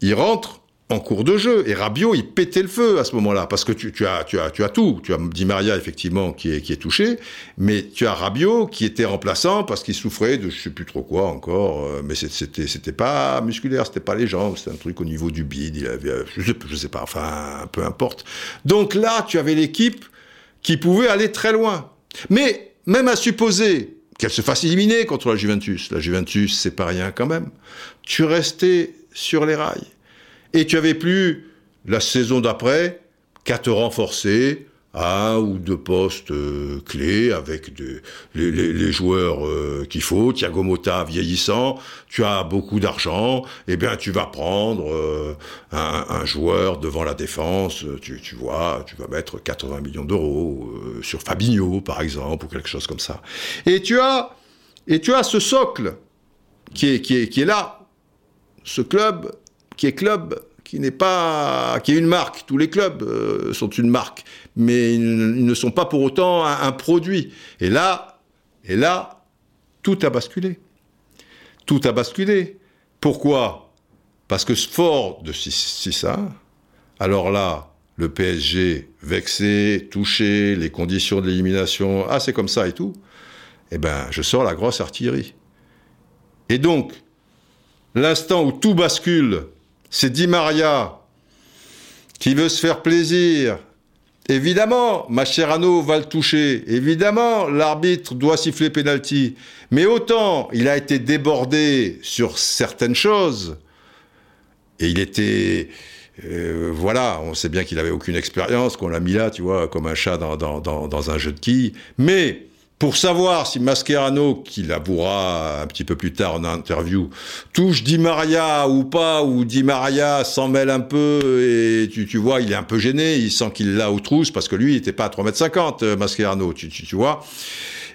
A: il rentre en cours de jeu. Et Rabiot, il pétait le feu à ce moment-là, parce que tu, as, tu, as, tu as tout. Tu as Di Maria, effectivement, qui est, qui est touché, mais tu as Rabiot qui était remplaçant parce qu'il souffrait de je sais plus trop quoi encore, euh, mais c'était, c'était pas musculaire, c'était pas les jambes, c'était un truc au niveau du bide, il avait, je sais, je sais pas, enfin, peu importe. Donc là, tu avais l'équipe qui pouvait aller très loin. Mais, même à supposer qu'elle se fasse éliminer contre la Juventus, la Juventus, c'est pas rien quand même, tu restais sur les rails. Et tu avais plus, la saison d'après, qu'à te renforcer un ou deux postes euh, clés avec les, joueurs euh, qu'il faut. Thiago Motta vieillissant, tu as beaucoup d'argent, eh bien tu vas prendre euh, un, joueur devant la défense, tu, vois, tu vas mettre 80 millions d'euros sur Fabinho par exemple ou quelque chose comme ça. Et tu as, et tu as ce socle qui est, qui qui est là, ce club qui est club, qui n'est pas, qui est une marque. Tous les clubs euh, sont une marque, mais ils, ne sont pas pour autant un, produit. Et là, et là, tout a basculé. Tout a basculé. Pourquoi? Parce que fort de ça, alors là, le PSG vexé, touché, les conditions de l'élimination, ah c'est comme ça et tout, eh ben je sors la grosse artillerie. Et donc, l'instant où tout bascule c'est Di Maria qui veut se faire plaisir. Évidemment, Mascherano va le toucher. Évidemment, l'arbitre doit siffler pénalty. Mais autant il a été débordé sur certaines choses, et il était... Euh, voilà, on sait bien qu'il avait aucune expérience, qu'on l'a mis là, tu vois, comme un chat dans, dans un jeu de quilles. Mais pour savoir si Mascherano, qui l'avouera un petit peu plus tard en interview, touche Di Maria ou pas, ou Di Maria s'en mêle un peu, et tu, vois, il est un peu gêné, il sent qu'il l'a aux trousses, parce que lui, il n'était pas à 3m50, euh, Mascherano, tu, vois,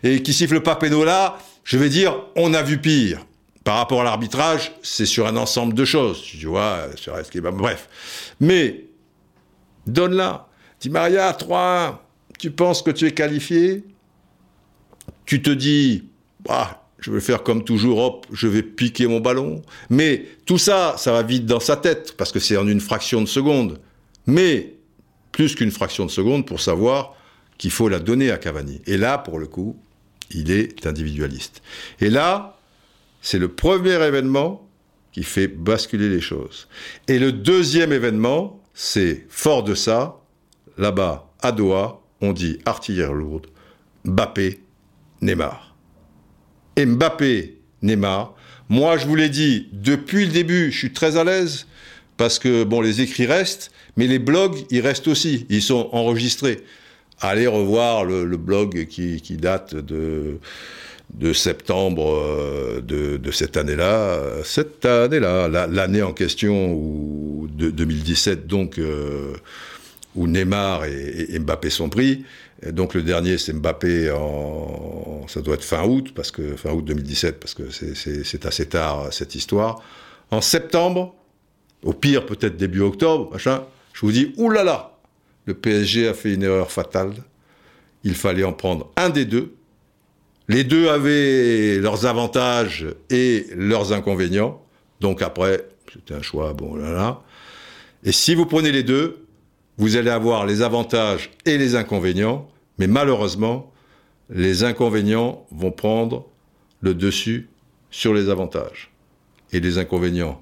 A: et qui siffle pas là, je vais dire, on a vu pire. Par rapport à l'arbitrage, c'est sur un ensemble de choses, tu vois, sur bref. Mais, donne-la. Di Maria, 3-1, tu penses que tu es qualifié? Tu te dis, bah, je vais faire comme toujours, hop, je vais piquer mon ballon. Mais tout ça, ça va vite dans sa tête, parce que c'est en une fraction de seconde. Mais plus qu'une fraction de seconde pour savoir qu'il faut la donner à Cavani. Et là, pour le coup, il est individualiste. Et là, c'est le premier événement qui fait basculer les choses. Et le deuxième événement, c'est fort de ça, là-bas, à Doha, on dit artillère lourde, Mbappé Neymar. Mbappé, Neymar. Moi, je vous l'ai dit, depuis le début, je suis très à l'aise parce que, bon, les écrits restent, mais les blogs, ils restent aussi. Ils sont enregistrés. Allez revoir le, blog qui, date de, septembre euh, de, cette année-là. Cette année-là, l'année en question, ou de 2017, donc, euh, où Neymar et Mbappé sont pris donc le dernier, c'est Mbappé, en, ça doit être fin août, parce que fin août 2017, parce que c'est assez tard cette histoire. En septembre, au pire peut-être début octobre, machin, je vous dis, oulala, le PSG a fait une erreur fatale. Il fallait en prendre un des deux, Les deux avaient leurs avantages et leurs inconvénients. Donc après, c'était un choix, bon là là. Et si vous prenez les deux, vous allez avoir les avantages et les inconvénients, mais malheureusement, les inconvénients vont prendre le dessus sur les avantages. Et les inconvénients,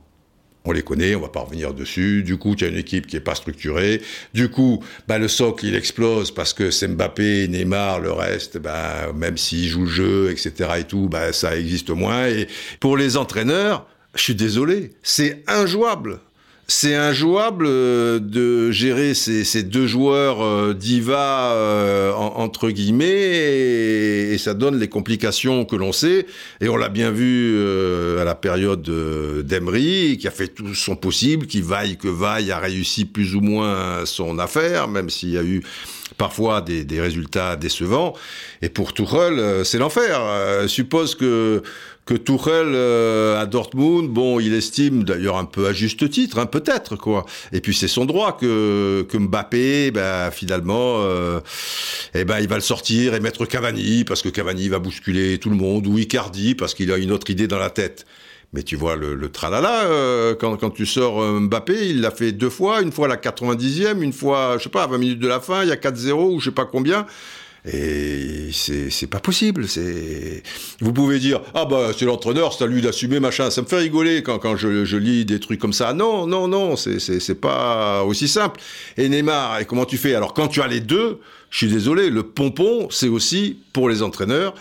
A: on les connaît, on va pas revenir dessus. Du coup, tu as une équipe qui est pas structurée. Du coup, bah, le socle, il explose parce que c'est Mbappé, Neymar, le reste, bah, même s'ils jouent jeu, etc. et tout, bah, ça existe moins. Et pour les entraîneurs, je suis désolé, c'est injouable c'est injouable euh, de gérer ces, deux joueurs euh, divas euh, entre guillemets et, ça donne les complications que l'on sait et on l'a bien vu à la période d'Emery qui a fait tout son possible, qui vaille que vaille a réussi plus ou moins son affaire, même s'il y a eu parfois des, des, résultats décevants. Et pour Tuchel, c'est l'enfer. suppose que que Tuchel euh, à Dortmund, bon, il estime d'ailleurs un peu à juste titre, hein, peut-être quoi. Et puis c'est son droit que que Mbappé, ben finalement, euh, eh ben il va le sortir et mettre Cavani parce que Cavani va bousculer tout le monde ou Icardi parce qu'il a une autre idée dans la tête. Mais tu vois le, tralala, euh, quand, quand tu sors Mbappé, il l'a fait deux fois, une fois à la 90e, une fois, je sais pas, à 20 minutes de la fin, il y a 4-0 ou je sais pas combien. Et c'est pas possible. C'est vous pouvez dire ah bah c'est l'entraîneur, c'est à lui d'assumer machin. Ça me fait rigoler quand quand je, je lis des trucs comme ça. Non non non, c'est c'est pas aussi simple. Et Neymar, et comment tu fais? Alors quand tu as les deux, je suis désolé, le pompon c'est aussi pour les entraîneurs,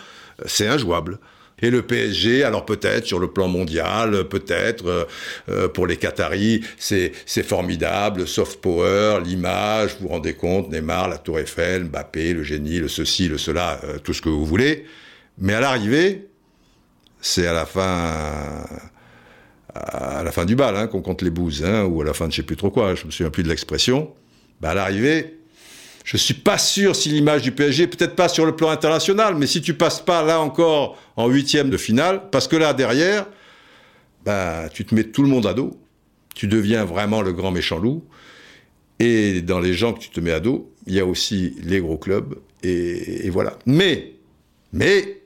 A: c'est injouable. Et le PSG, alors peut-être sur le plan mondial, peut-être euh, euh, pour les Qataris, c'est c'est formidable, soft power, l'image, vous vous rendez compte, Neymar, la Tour Eiffel, Mbappé, le génie, le ceci, le cela, euh, tout ce que vous voulez. Mais à l'arrivée, c'est à la fin à la fin du bal hein, qu'on compte les bouses, hein, ou à la fin de je sais plus trop quoi, je me souviens plus de l'expression. Bah à l'arrivée, je suis pas sûr si l'image du PSG, peut-être pas sur le plan international, mais si tu passes pas là encore en huitième de finale, parce que là derrière, bah, tu te mets tout le monde à dos, tu deviens vraiment le grand méchant loup, et dans les gens que tu te mets à dos, il y a aussi les gros clubs, et, voilà. Mais, mais,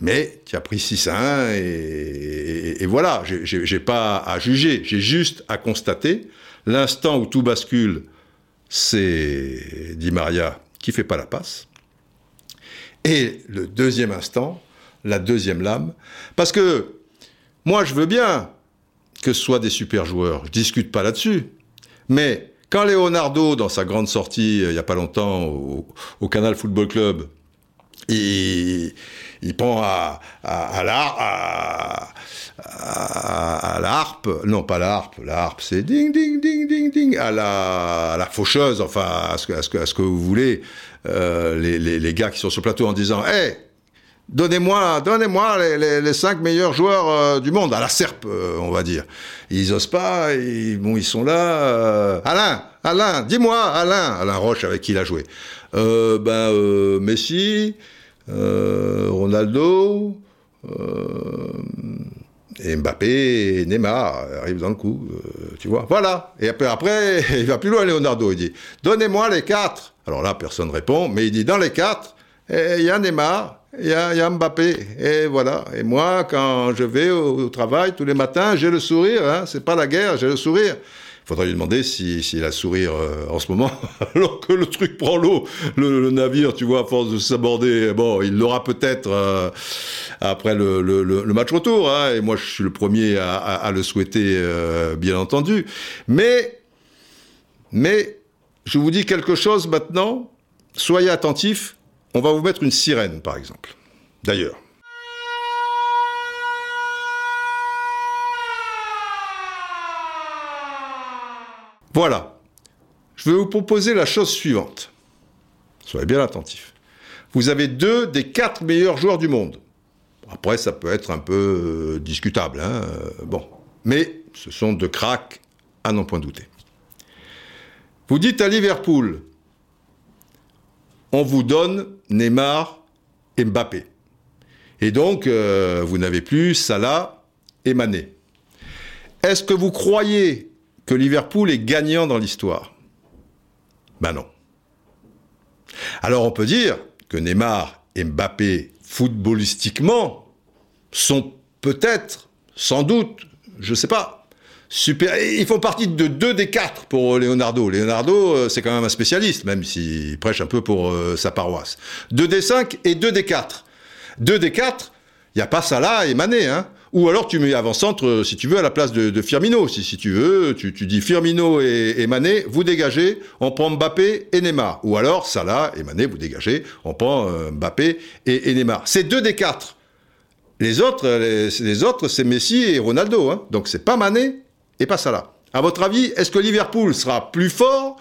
A: mais, tu as pris 6-1, et, et, voilà, j'ai pas à juger, j'ai juste à constater l'instant où tout bascule c'est Di Maria qui fait pas la passe. Et le deuxième instant, la deuxième lame, parce que moi je veux bien que ce soit des super joueurs, je discute pas là-dessus, mais quand Leonardo, dans sa grande sortie euh, il y a pas longtemps au, Canal Football Club, il, prend à, à, à, à à, à, la non pas c'est ding ding ding ding ding, à la, faucheuse, enfin à ce que, vous voulez, euh, les, gars qui sont sur le plateau en disant, hé, hey, donnez-moi, donnez-moi les, cinq meilleurs joueurs euh, du monde, à la serpe, euh, on va dire. Ils osent pas, ils, sont là. Alain, Alain, dis-moi, Alain, Alain Roche avec qui il a joué. Ben Messi, Ronaldo. Et Mbappé Neymar arrivent dans le coup, euh, tu vois. Voilà. Et après, après, il va plus loin, Leonardo. Il dit Donnez-moi les quatre. Alors là, personne ne répond, mais il dit Dans les quatre, il y a Neymar, il y, a, Mbappé. Et voilà. Et moi, quand je vais au, travail tous les matins, j'ai le sourire. Hein, c'est pas la guerre, j'ai le sourire faudrait lui demander s'il si, a sourire euh, en ce moment, alors que le truc prend l'eau, le, navire, tu vois, à force de s'aborder. Bon, il l'aura peut-être euh, après le, match retour, hein, et moi je suis le premier à, à, le souhaiter, euh, bien entendu. Mais, mais, je vous dis quelque chose maintenant, soyez attentifs, on va vous mettre une sirène, par exemple. D'ailleurs. Voilà. Je vais vous proposer la chose suivante. Soyez bien attentifs. Vous avez deux des quatre meilleurs joueurs du monde. Après, ça peut être un peu euh, discutable. Hein euh, bon. Mais ce sont deux cracks à n'en point douter. Vous dites à Liverpool, on vous donne Neymar et Mbappé. Et donc, euh, vous n'avez plus Salah et Mané. Est-ce que vous croyez que Liverpool est gagnant dans l'histoire Ben non. Alors on peut dire que Neymar et Mbappé footballistiquement, sont peut-être, sans doute, je ne sais pas, super. Ils font partie de deux des quatre pour Leonardo. Leonardo, euh, c'est quand même un spécialiste, même s'il prêche un peu pour euh, sa paroisse. Deux des cinq et deux des quatre. Deux des quatre, il n'y a pas Salah et Mané, hein. Ou alors tu mets avant-centre, euh, si tu veux, à la place de, Firmino. Si, si tu veux, tu, dis Firmino et, Mané, vous dégagez, on prend Mbappé et Neymar. Ou alors Salah et Mané, vous dégagez, on prend Mbappé et, et Neymar. C'est deux des quatre. Les autres, les, autres c'est Messi et Ronaldo. Hein. Donc c'est pas Mané et pas Salah. À votre avis, est-ce que Liverpool sera plus fort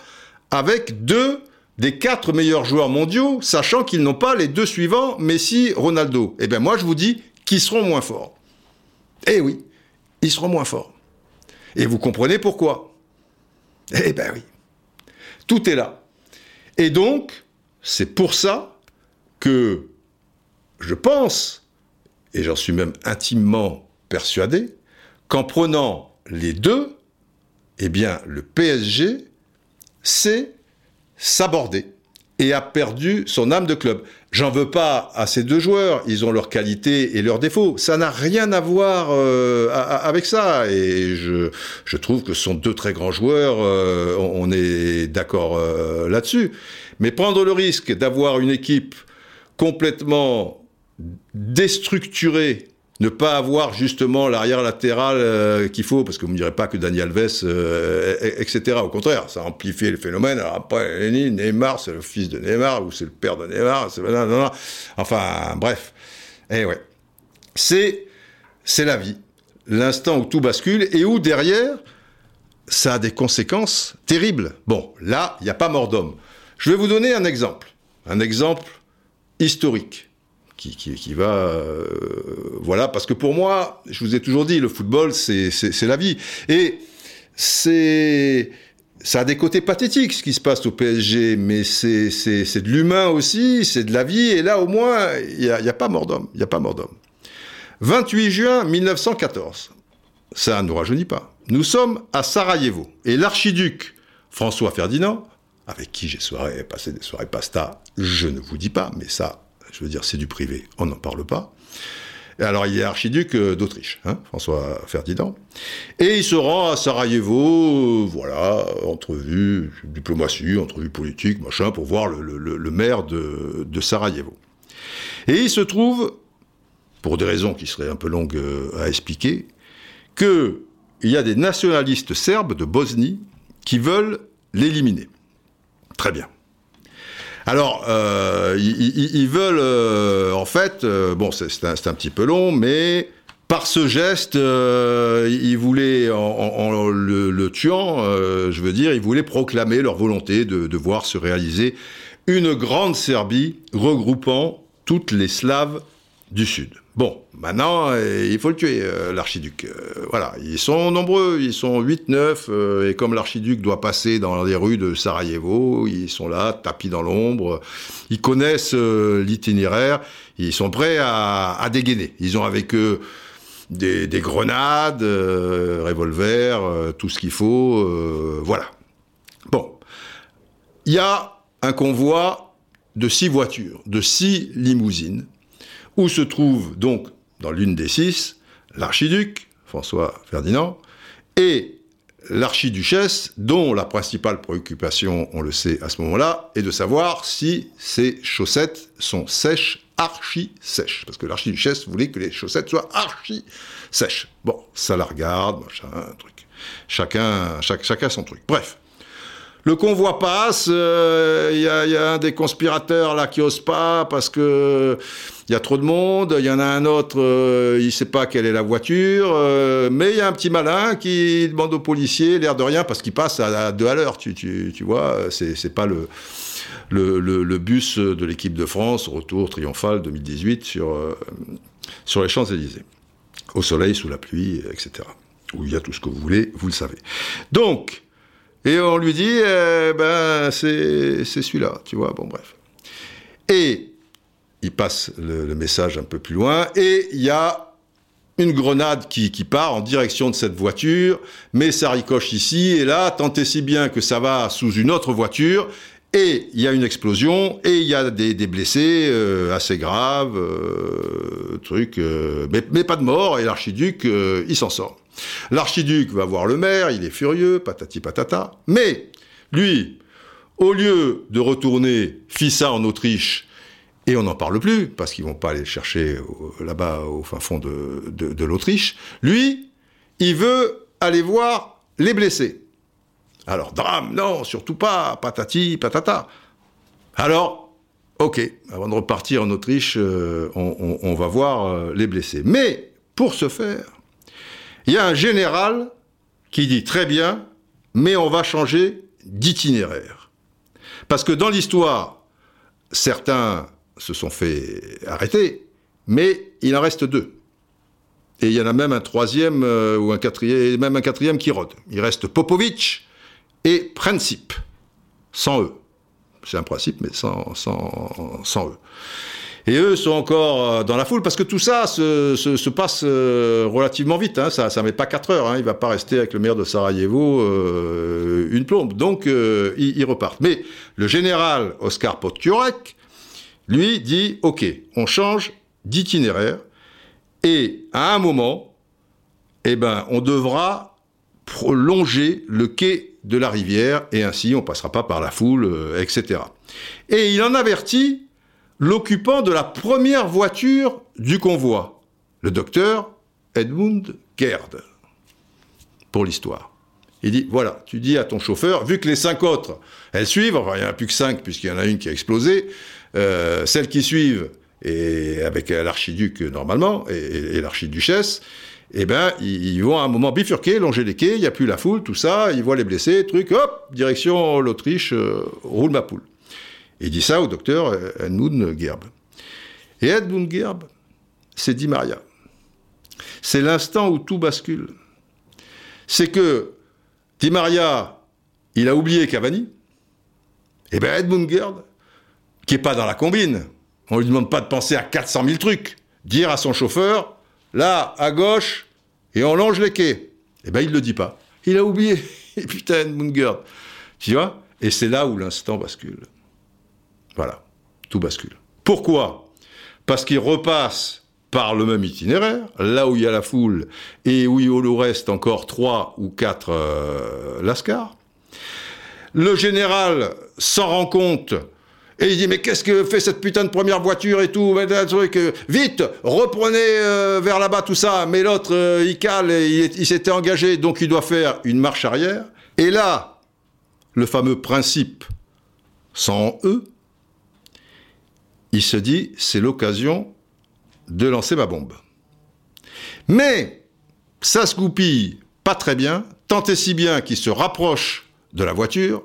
A: avec deux des quatre meilleurs joueurs mondiaux, sachant qu'ils n'ont pas les deux suivants, Messi, Ronaldo? Eh bien moi je vous dis qu'ils seront moins forts. Eh oui, ils seront moins forts. Et vous comprenez pourquoi? Eh bien oui. Tout est là. Et donc, c'est pour ça que je pense et j'en suis même intimement persuadé, qu'en prenant les deux, eh bien, le PSG sait s'aborder et a perdu son âme de club. J'en veux pas à ces deux joueurs, ils ont leurs qualités et leurs défauts. Ça n'a rien à voir euh, avec ça. Et je, je, trouve que ce sont deux très grands joueurs, euh, on est d'accord euh, là-dessus. Mais prendre le risque d'avoir une équipe complètement déstructurer, ne pas avoir justement l'arrière latéral euh, qu'il faut, parce que vous ne direz pas que Daniel Alves, euh, etc. Au contraire, ça amplifie le phénomène. Alors après, Neymar, c'est le fils de Neymar, ou c'est le père de Neymar, enfin, bref. Eh ouais. C'est, c'est la vie. L'instant où tout bascule et où derrière, ça a des conséquences terribles. Bon, là, il n'y a pas mort d'homme. Je vais vous donner un exemple. Un exemple historique qui, va... Euh, voilà, parce que pour moi, je vous ai toujours dit, le football, c'est la vie. Et c'est... Ça a des côtés pathétiques ce qui se passe au PSG, mais c'est de l'humain aussi, c'est de la vie, et là au moins, il n'y a, a, pas mort d'homme, il n'y a pas mort d'homme. 28 juin 1914, ça ne nous rajeunit pas. Nous sommes à Sarajevo, et l'archiduc François Ferdinand, avec qui j'ai passé des soirées pasta, je ne vous dis pas, mais ça, je veux dire, c'est du privé, on n'en parle pas. Alors, il est archiduc euh, d'Autriche, hein, François Ferdinand. Et il se rend à Sarajevo, voilà, entrevue, diplomatie, entrevue politique, machin, pour voir le, maire de, Sarajevo. Et il se trouve, pour des raisons qui seraient un peu longues euh, à expliquer, qu'il y a des nationalistes serbes de Bosnie qui veulent l'éliminer. Très bien. Alors, euh, ils, veulent, euh, en fait, euh, bon, c'est un, petit peu long, mais par ce geste, ils voulaient, en, le, tuant, je veux dire, ils voulaient proclamer leur volonté de, de voir se réaliser une grande Serbie regroupant toutes les Slaves du Sud. Bon, maintenant, euh, il faut le tuer, euh, l'archiduc. Euh, voilà, ils sont nombreux, ils sont 8-9, et comme l'archiduc doit passer dans les rues de Sarajevo, ils sont là, tapis dans l'ombre, ils connaissent l'itinéraire, ils sont prêts à, dégainer. Ils ont avec eux des, des grenades, revolvers, tout ce qu'il faut, voilà. Bon, il y a un convoi de six voitures, de six limousines, où se trouve donc, dans l'une des six, l'archiduc, François Ferdinand, et l'archiduchesse, dont la principale préoccupation, on le sait à ce moment-là, est de savoir si ses chaussettes sont sèches, archi sèches. Parce que l'archiduchesse voulait que les chaussettes soient archi sèches. Bon, ça la regarde, machin, un truc. Chacun, chacun son truc. Bref. Le convoi passe, il euh, y, a un des conspirateurs là qui ose pas parce que il y a trop de monde. Il y en a un autre, euh, il sait pas quelle est la voiture, euh, mais il y a un petit malin qui demande aux policiers, l'air de rien, parce qu'il passe à, deux à l'heure. Tu, tu, tu, vois, c'est pas le, le, bus de l'équipe de France, retour triomphal 2018 sur sur les Champs Élysées, au soleil, sous la pluie, etc. Où il y a tout ce que vous voulez, vous le savez. Donc et on lui dit, eh ben, c'est celui-là, tu vois, bon, bref. Et il passe le, message un peu plus loin, et il y a une grenade qui, qui, part en direction de cette voiture, mais ça ricoche ici et là, tant et si bien que ça va sous une autre voiture, Et il y a une explosion, et il y a des, blessés euh, assez graves, euh, truc, euh, mais, pas de mort, et l'archiduc, il s'en sort. L'archiduc va voir le maire, il est furieux, patati patata, mais lui, au lieu de retourner Fissa en Autriche, et on n'en parle plus, parce qu'ils vont pas aller le chercher là-bas au fin fond de l'Autriche, lui, il veut aller voir les blessés. Alors, drame, non, surtout pas, patati, patata. Alors, ok, avant de repartir en Autriche, euh, on, va voir euh, les blessés. Mais, pour ce faire, il y a un général qui dit très bien, mais on va changer d'itinéraire. Parce que dans l'histoire, certains se sont fait arrêter, mais il en reste deux. Et il y en a même un troisième euh, ou un quatrième, même un quatrième qui rôde. Il reste Popovic et principe, sans eux. C'est un principe, mais sans, eux. Et eux sont encore euh, dans la foule parce que tout ça se, se, passe euh, relativement vite. Hein. Ça ne met pas 4 heures. Hein. Il ne va pas rester avec le maire de Sarajevo euh, une plombe. Donc, ils, repartent. Mais le général Oscar Potkurek, lui, dit OK, on change d'itinéraire. Et à un moment, eh ben, on devra prolonger le quai de la rivière, et ainsi on passera pas par la foule, etc. Et il en avertit l'occupant de la première voiture du convoi, le docteur Edmund Gerd, pour l'histoire. Il dit, voilà, tu dis à ton chauffeur, vu que les cinq autres, elles suivent, enfin il n'y en a plus que cinq puisqu'il y en a une qui a explosé, euh, celles qui suivent, et avec l'archiduc normalement, et l'archiduchesse, eh ben, ils vont à un moment bifurquer, longer les quais, il n'y a plus la foule, tout ça, ils voient les blessés, truc, hop, direction l'Autriche, euh, roule ma poule. Il dit ça au docteur Edmund Gerb. Et Edmund Gerb, c'est dit Maria. C'est l'instant où tout bascule. C'est que Di Maria, il a oublié Cavani. Et eh ben Edmund Gerb, qui est pas dans la combine, on lui demande pas de penser à 400 000 trucs, dire à son chauffeur, là, à gauche, et on longe les quais. Eh ben, il ne le dit pas. Il a oublié. Putain, Munger. Tu vois? Et c'est là où l'instant bascule. Voilà, tout bascule. Pourquoi? Parce qu'il repasse par le même itinéraire, là où il y a la foule, et où il nous reste encore trois ou quatre euh, lascars. Le général s'en rend compte et il dit, mais qu'est-ce que fait cette putain de première voiture et tout Vite, reprenez euh, vers là-bas tout ça. Mais l'autre, euh, il cale, il, il s'était engagé, donc il doit faire une marche arrière. Et là, le fameux principe sans eux, il se dit, c'est l'occasion de lancer ma bombe. Mais ça se goupille pas très bien, tant et si bien qu'il se rapproche de la voiture,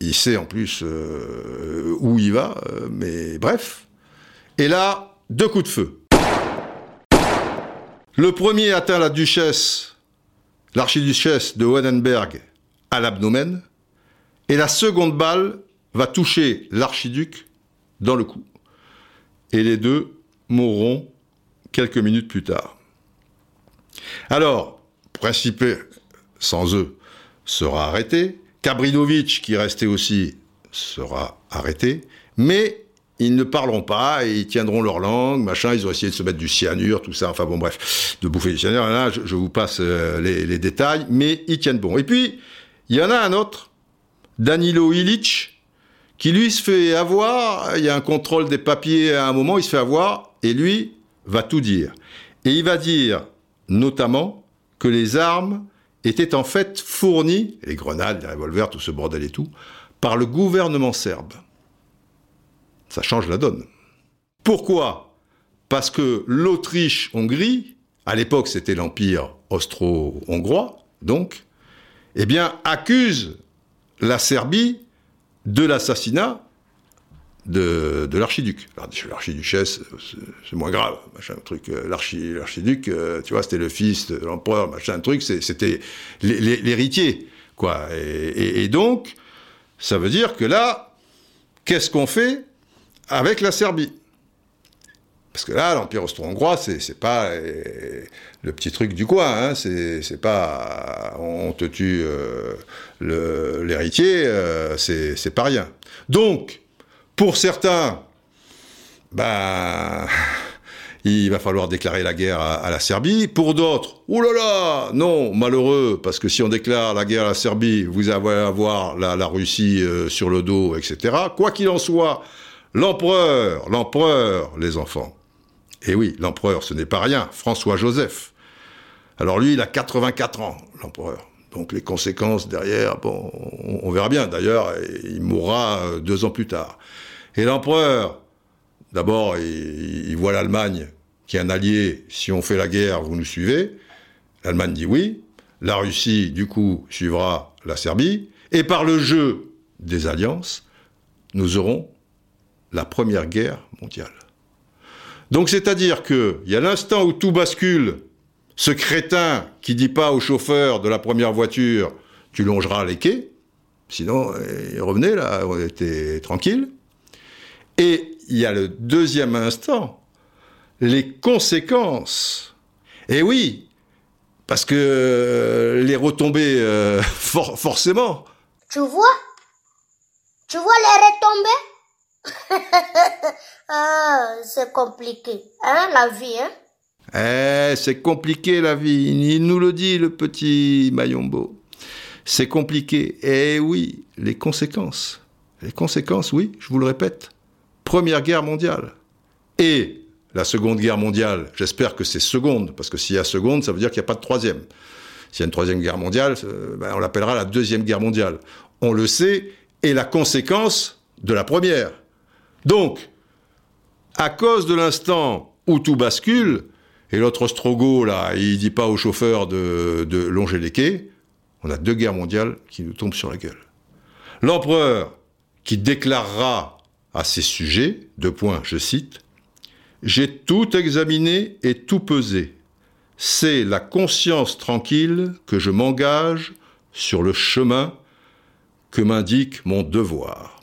A: il sait en plus euh, où il va, euh, mais bref. Et là, deux coups de feu. Le premier atteint la duchesse, l'archiduchesse de Wannenberg, à l'abdomen, et la seconde balle va toucher l'archiduc dans le cou. Et les deux mourront quelques minutes plus tard. Alors, Principe, sans eux, sera arrêté, Kabrinovic, qui restait aussi, sera arrêté, mais ils ne parleront pas et ils tiendront leur langue, machin, ils ont essayé de se mettre du cyanure, tout ça, enfin bon bref, de bouffer du cyanure, là je, vous passe euh, les, détails, mais ils tiennent bon. Et puis, il y en a un autre, Danilo Ilic, qui lui se fait avoir, il y a un contrôle des papiers à un moment, il se fait avoir, et lui va tout dire. Et il va dire notamment que les armes étaient en fait fournis, les grenades, les revolvers, tout ce bordel et tout, par le gouvernement serbe. Ça change la donne. Pourquoi? Parce que l'Autriche-Hongrie, à l'époque c'était l'Empire austro-hongrois, donc, eh bien, accuse la Serbie de l'assassinat de, l'archiduc. L'archiduchesse, c'est moins grave, machin truc. Euh, l'archiduc, euh, tu vois, c'était le fils de l'empereur, machin truc, c'était l'héritier, quoi. Et, donc, ça veut dire que là, qu'est-ce qu'on fait avec la Serbie? Parce que là, l'Empire austro-hongrois, c'est pas euh, le petit truc du coin. Hein, c'est pas on te tue euh, l'héritier, euh, c'est pas rien. Donc, pour certains, ben, il va falloir déclarer la guerre à, la Serbie. Pour d'autres, là, non, malheureux, parce que si on déclare la guerre à la Serbie, vous allez avoir la Russie sur le dos, etc. Quoi qu'il en soit, l'empereur, l'empereur, les enfants, et oui, l'empereur, ce n'est pas rien, François-Joseph. Alors lui, il a 84 ans, l'empereur. Donc les conséquences derrière, bon, on, verra bien. D'ailleurs, il mourra euh, deux ans plus tard. Et l'empereur, d'abord, il, voit l'Allemagne qui est un allié. Si on fait la guerre, vous nous suivez. L'Allemagne dit oui. La Russie, du coup, suivra la Serbie. Et par le jeu des alliances, nous aurons la première guerre mondiale. Donc c'est-à-dire qu'il y a l'instant où tout bascule, ce crétin qui dit pas au chauffeur de la première voiture, tu longeras les quais, sinon, revenez là, on était tranquille. Et il y a le deuxième instant, les conséquences. Et oui, parce que les retombées, euh, forcément.
B: Tu vois? Tu vois les retombées? ah, c'est compliqué, hein, la vie, hein?
A: Eh, c'est compliqué la vie. Il nous le dit, le petit Mayombo. C'est compliqué. Eh oui, les conséquences. Les conséquences, oui, je vous le répète. Première guerre mondiale. Et la Seconde Guerre mondiale, j'espère que c'est seconde, parce que s'il y a seconde, ça veut dire qu'il n'y a pas de troisième. S'il y a une troisième guerre mondiale, euh, ben, on l'appellera la Deuxième Guerre mondiale. On le sait, et la conséquence de la première. Donc, à cause de l'instant où tout bascule, et l'autre Ostrogo, là, il dit pas au chauffeur de, de longer les quais, on a deux guerres mondiales qui nous tombent sur la gueule. L'empereur, qui déclarera à ces sujets, deux points, je cite, J'ai tout examiné et tout pesé. C'est la conscience tranquille que je m'engage sur le chemin que m'indique mon devoir.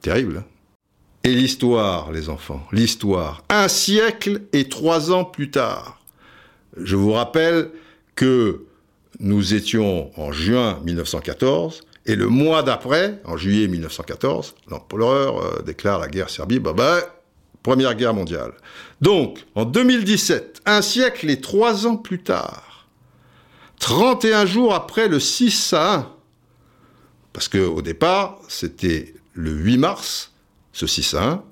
A: Terrible. Hein? Et l'histoire, les enfants, l'histoire. Un siècle et trois ans plus tard. Je vous rappelle que nous étions en juin 1914, et le mois d'après, en juillet 1914, l'empereur euh, déclare la guerre Serbie, bah, bah, première guerre mondiale. Donc, en 2017, un siècle et trois ans plus tard, 31 jours après le 6 à 1, parce qu'au départ, c'était le 8 mars, ce 6 à 1,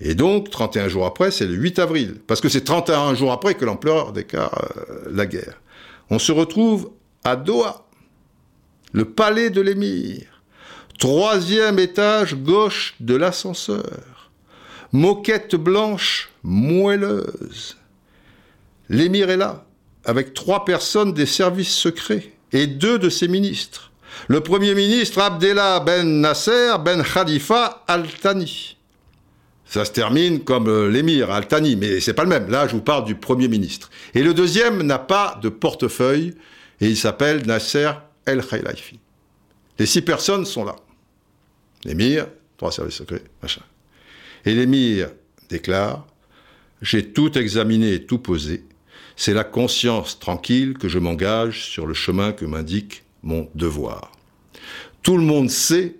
A: et donc 31 jours après, c'est le 8 avril, parce que c'est 31 jours après que l'empereur déclare euh, la guerre. On se retrouve à Doha, le palais de l'émir, troisième étage gauche de l'ascenseur, moquette blanche moelleuse. L'émir est là, avec trois personnes des services secrets et deux de ses ministres le Premier ministre Abdellah Ben Nasser Ben Khalifa Al-Thani. Ça se termine comme euh, l'émir Al-Thani, mais c'est pas le même. Là, je vous parle du Premier ministre. Et le deuxième n'a pas de portefeuille et il s'appelle Nasser El Khailaifi. Les six personnes sont là. L'émir, trois services secrets, machin. Et l'émir déclare J'ai tout examiné et tout posé. C'est la conscience tranquille que je m'engage sur le chemin que m'indique mon devoir. Tout le monde sait,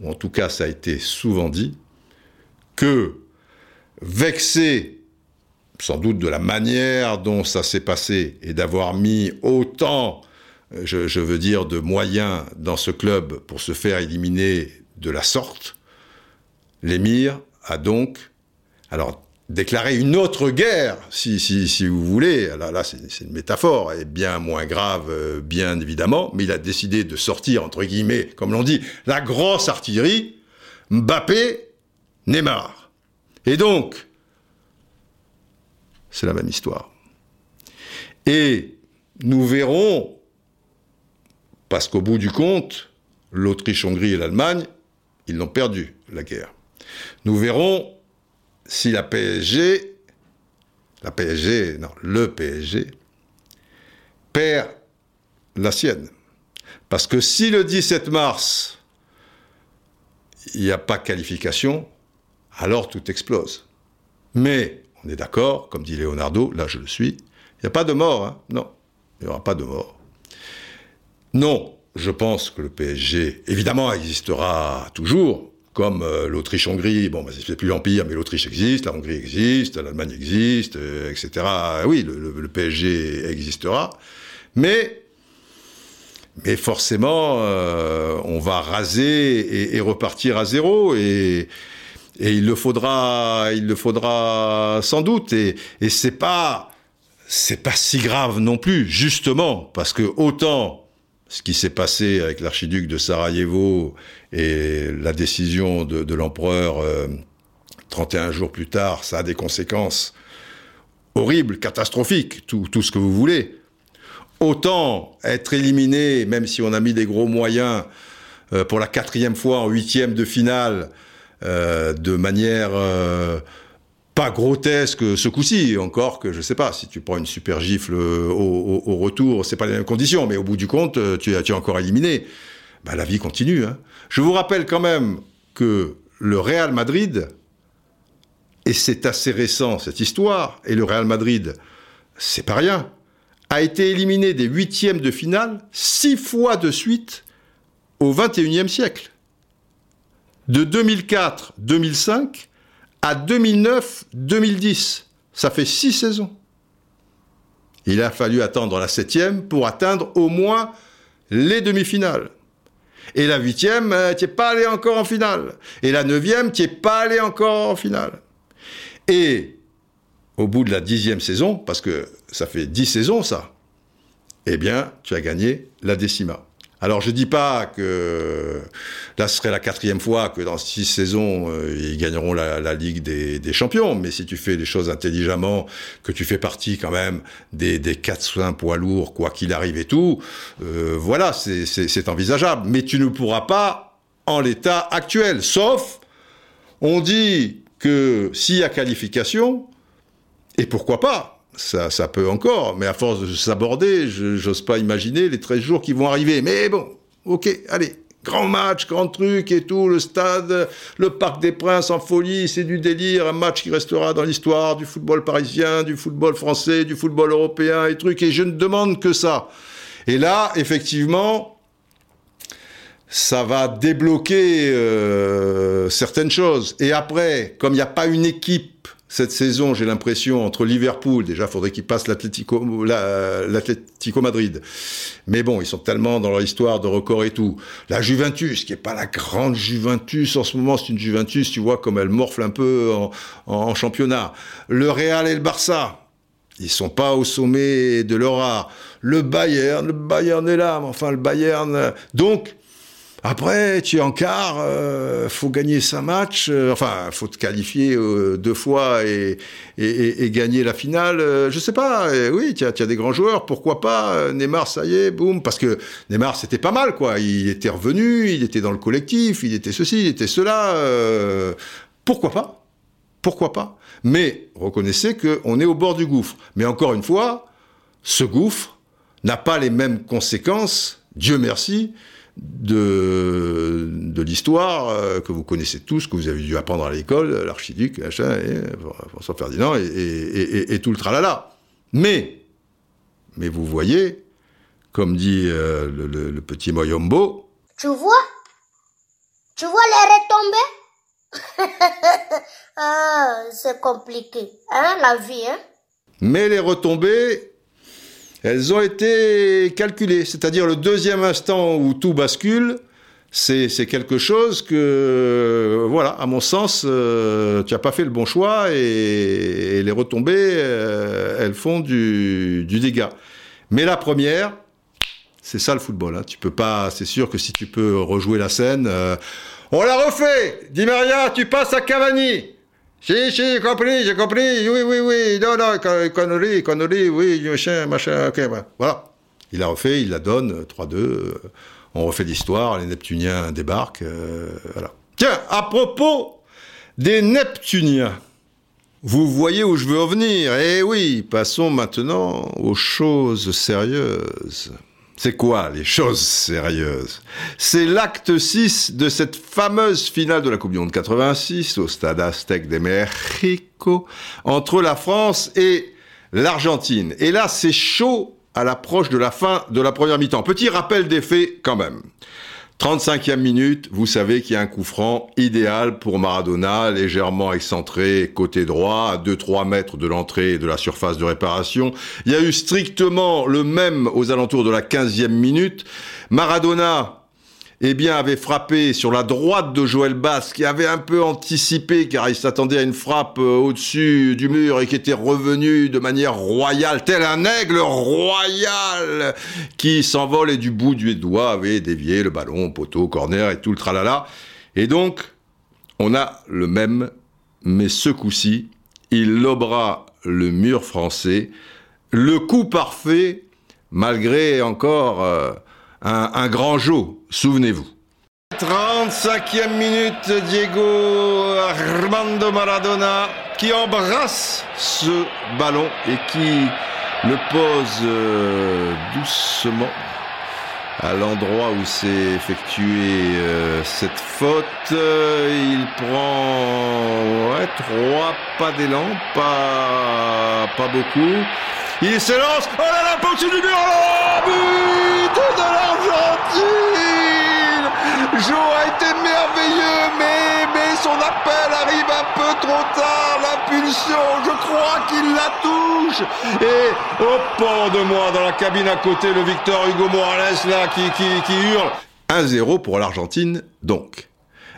A: ou en tout cas ça a été souvent dit, que vexé sans doute de la manière dont ça s'est passé et d'avoir mis autant, je, veux dire, de moyens dans ce club pour se faire éliminer de la sorte, l'émir a donc, alors déclarer une autre guerre, si, si, si vous voulez. Là, là c'est une métaphore, et bien moins grave, euh, bien évidemment, mais il a décidé de sortir, entre guillemets, comme l'on dit, la grosse artillerie, Mbappé, Neymar. Et donc, c'est la même histoire. Et nous verrons, parce qu'au bout du compte, l'Autriche-Hongrie et l'Allemagne, ils l'ont perdu, la guerre. Nous verrons si la PSG, la PSG, non, le PSG, perd la sienne. Parce que si le 17 mars, il n'y a pas qualification, alors tout explose. Mais, on est d'accord, comme dit Leonardo, là je le suis, il n'y a pas de mort, hein non, il n'y aura pas de mort. Non, je pense que le PSG, évidemment, existera toujours, comme euh, l'Autriche-Hongrie, bon, bah, c'est plus l'Empire, mais l'Autriche existe, la Hongrie existe, l'Allemagne existe, euh, etc. Oui, le, PSG existera, mais, mais forcément, euh, on va raser et, repartir à zéro, et, et il le faudra, il le faudra sans doute, et, et c'est pas, c'est pas si grave non plus, justement, parce que autant ce qui s'est passé avec l'archiduc de Sarajevo et la décision de, l'empereur 31 euh, jours plus tard, ça a des conséquences horribles, catastrophiques, tout, ce que vous voulez. Autant être éliminé, même si on a mis des gros moyens, euh, pour la quatrième fois en huitième de finale, euh, de manière pas grotesque ce coup-ci, encore que je sais pas, si tu prends une super gifle au, au, retour, c'est pas les mêmes conditions, mais au bout du compte, tu, tu es encore éliminé. Bah, la vie continue. Hein. Je vous rappelle quand même que le Real Madrid, et c'est assez récent cette histoire, et le Real Madrid, c'est pas rien, a été éliminé des huitièmes de finale six fois de suite au XXIe siècle. De 2004-2005 à 2009-2010. Ça fait six saisons. Il a fallu attendre la septième pour atteindre au moins les demi-finales. Et la huitième, euh, tu n'es pas allé encore en finale. Et la neuvième, tu n'es pas allé encore en finale. Et au bout de la dixième saison, parce que ça fait dix saisons ça, eh bien, tu as gagné la décima. Alors je dis pas que là ce serait la quatrième fois que dans six saisons euh, ils gagneront la, Ligue des, Champions, mais si tu fais les choses intelligemment, que tu fais partie quand même des, des 4 poids lourds, quoi qu'il arrive et tout, euh, voilà, c'est envisageable. Mais tu ne pourras pas en l'état actuel, sauf on dit que s'il y a qualification, et pourquoi pas, ça, ça peut encore, mais à force de s'aborder, j'ose pas imaginer les 13 jours qui vont arriver. Mais bon, ok, allez, grand match, grand truc et tout, le stade, le Parc des Princes en folie, c'est du délire, un match qui restera dans l'histoire du football parisien, du football français, du football européen et trucs, et je ne demande que ça. Et là, effectivement, ça va débloquer euh, certaines choses. Et après, comme il n'y a pas une équipe cette saison, j'ai l'impression, entre Liverpool, déjà, faudrait qu'ils passent l'Atlético, Madrid. Mais bon, ils sont tellement dans leur histoire de record et tout. La Juventus, qui est pas la grande Juventus en ce moment, c'est une Juventus, tu vois, comme elle morfle un peu en, en championnat. Le Real et le Barça, ils sont pas au sommet de leur art. Le Bayern, le Bayern est là, mais enfin, le Bayern, donc, après, tu es en quart, euh, faut gagner cinq matchs, euh, enfin, faut te qualifier euh, deux fois et, gagner la finale. Euh, je sais pas, oui, tu as, as, des grands joueurs, pourquoi pas Neymar, ça y est, boum, parce que Neymar, c'était pas mal, quoi. Il était revenu, il était dans le collectif, il était ceci, il était cela. pourquoi pas Pourquoi pas Mais reconnaissez qu'on est au bord du gouffre. Mais encore une fois, ce gouffre n'a pas les mêmes conséquences, Dieu merci, de, de l'histoire euh, que vous connaissez tous, que vous avez dû apprendre à l'école, l'archiduc, François Ferdinand et, et, et, tout le tralala. Mais, mais vous voyez, comme dit euh, le, petit Moyombo.
B: Tu vois? Tu vois les retombées? Ah, c'est compliqué, hein, la vie, hein?
A: Mais les retombées, elles ont été calculées. C'est-à-dire le deuxième instant où tout bascule, c'est quelque chose que, voilà, à mon sens, euh, tu n'as pas fait le bon choix et, les retombées, euh, elles font du, dégât. Mais la première, c'est ça le football. Hein. Tu peux pas, c'est sûr que si tu peux rejouer la scène, euh, on la refait. Di Maria, tu passes à Cavani. Si, si, j'ai compris, j'ai compris, oui, oui, oui, non, non, connerie, connerie, oui, machin, machin, ok, voilà. Il a refait, il la donne, 3-2, euh, on refait l'histoire, les Neptuniens débarquent, euh, voilà. Tiens, à propos des Neptuniens, vous voyez où je veux en venir Eh oui, passons maintenant aux choses sérieuses. C'est quoi les choses sérieuses? C'est l'acte 6 de cette fameuse finale de la Coupe du Monde 86 au stade Aztec de Mexico entre la France et l'Argentine. Et là, c'est chaud à l'approche de la fin de la première mi-temps. Petit rappel des faits quand même. 35e minute, vous savez qu'il y a un coup franc idéal pour Maradona, légèrement excentré côté droit, à 2-3 mètres de l'entrée de la surface de réparation. Il y a eu strictement le même aux alentours de la 15e minute. Maradona eh bien, avait frappé sur la droite de Joël Bass, qui avait un peu anticipé, car il s'attendait à une frappe euh, au-dessus du mur et qui était revenu de manière royale, tel un aigle royal qui s'envole et du bout du doigt avait dévié le ballon, poteau, corner et tout le tralala. Et donc, on a le même, mais ce coup-ci, il lobera le mur français. Le coup parfait, malgré encore... Euh, un, grand jeu, souvenez-vous. 35e minute, Diego Armando Maradona qui embrasse ce ballon et qui le pose euh, doucement à l'endroit où s'est effectuée euh, cette faute. il prend trois pas d'élan, pas, pas beaucoup. Il s'élance. Oh là là, au-dessus du mur. Oh, but de l'Argentine. Joe a été merveilleux, mais, mais son appel arrive un peu trop tard. La pulsion, je crois qu'il la touche. Et au port de moi, dans la cabine à côté, le Victor Hugo Morales là qui, qui, qui hurle. 1-0 pour l'Argentine, donc.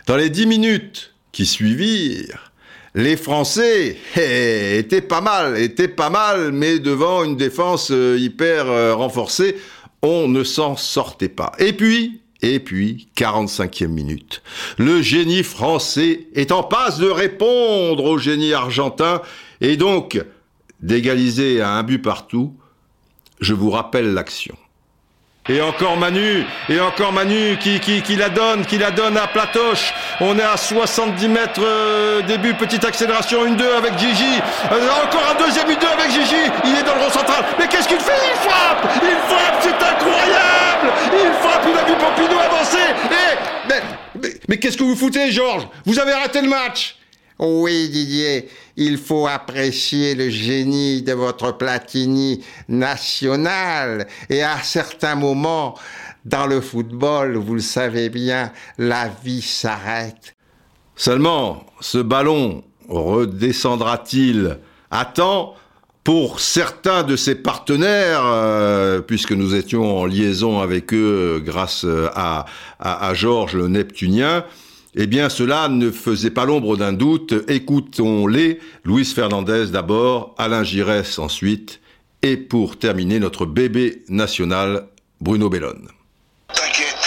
A: Dans les 10 minutes qui suivirent, les Français étaient pas mal, étaient pas mal, mais devant une défense euh, hyper euh, renforcée, on ne s'en sortait pas. Et puis, et puis, 45e minute. Le génie français est en passe de répondre au génie argentin et donc d'égaliser à un but partout. Je vous rappelle l'action. Et encore Manu, et encore Manu qui, qui, qui la donne, qui la donne à Platoche. On est à 70 mètres euh, début, petite accélération, une 2 avec Gigi. Euh, encore un deuxième une 2 avec Gigi. Il est dans le rond central. Mais qu'est-ce qu'il fait? Il frappe Il frappe, c'est incroyable Il frappe, il a vu Pompidou avancer. Mais, mais, mais qu'est-ce que vous foutez, Georges? Vous avez arrêté le match
C: oui, Didier, il faut apprécier le génie de votre Platini national. Et à certains moments, dans le football, vous le savez bien, la vie s'arrête.
A: Seulement, ce ballon redescendra-t-il à temps pour certains de ses partenaires, euh, puisque nous étions en liaison avec eux grâce à, à, à Georges le Neptunien, eh bien, cela ne faisait pas l'ombre d'un doute. Écoutons-les. Luis Fernandez d'abord, Alain Giresse ensuite, et pour terminer, notre bébé national, Bruno Bellone.
D: T'inquiète,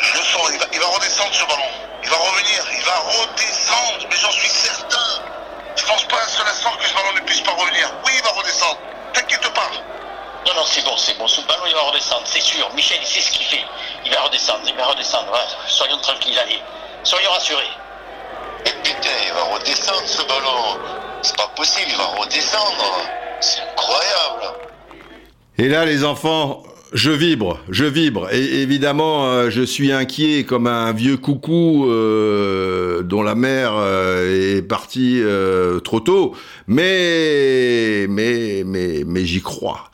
D: je le sens, il va, il va redescendre ce ballon. Il va revenir, il va redescendre, mais j'en suis certain. Je pense pas un seul instant que ce ballon ne puisse pas revenir. Oui, il va redescendre. T'inquiète pas.
E: Non, non, c'est bon, c'est bon. Ce ballon, il va redescendre, c'est sûr. Michel, il sait ce qu'il fait. Il va redescendre, il va redescendre. soyons tranquilles, allez. Soyons rassurés.
D: Mais putain, il va redescendre ce ballon. C'est pas possible, il va redescendre. C'est incroyable.
A: Et là, les enfants, je vibre, je vibre. Et évidemment, euh, je suis inquiet comme un vieux coucou euh, dont la mère euh, est partie euh, trop tôt. Mais, mais, mais, mais j'y crois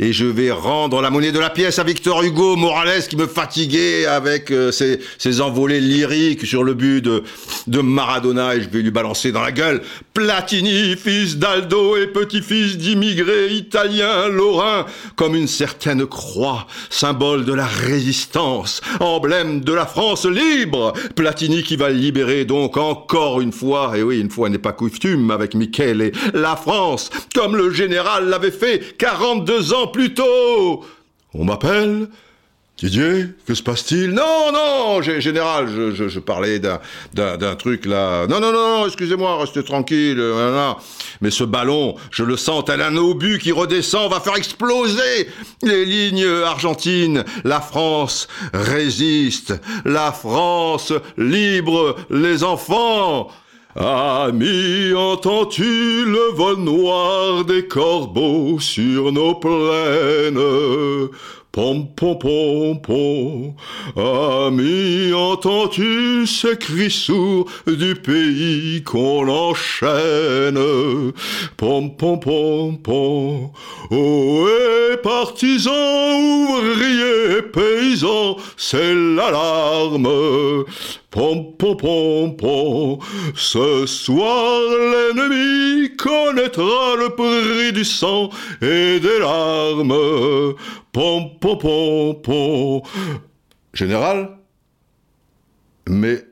A: et je vais rendre la monnaie de la pièce à Victor Hugo Morales qui me fatiguait avec euh, ses, ses, envolées lyriques sur le but de, de Maradona et je vais lui balancer dans la gueule Platini, fils d'Aldo et petit-fils d'immigrés italiens lorrains, comme une certaine croix, symbole de la résistance, emblème de la France libre. Platini qui va libérer donc encore une fois, et oui, une fois n'est pas coutume avec Michele, la France, comme le général l'avait fait 42 ans plus tôt. On m'appelle Didier, que se passe-t-il? Non, non, général, je, parlais d'un truc là. Non, non, non, excusez-moi, restez tranquille. Mais ce ballon, je le sens tel un obus qui redescend, va faire exploser les lignes argentines. La France résiste. La France libre les enfants. Ami, entends-tu le vol noir des corbeaux sur nos plaines? Pom pom pom pom, ami, entends-tu ces cris sourds du pays qu'on enchaîne? Pom pom pom pom, oh et partisans, ouvriers, paysans, c'est l'alarme. Pom pom pom ce soir l'ennemi connaîtra le prix du sang et des larmes. Pom pom pom pom. Général Mais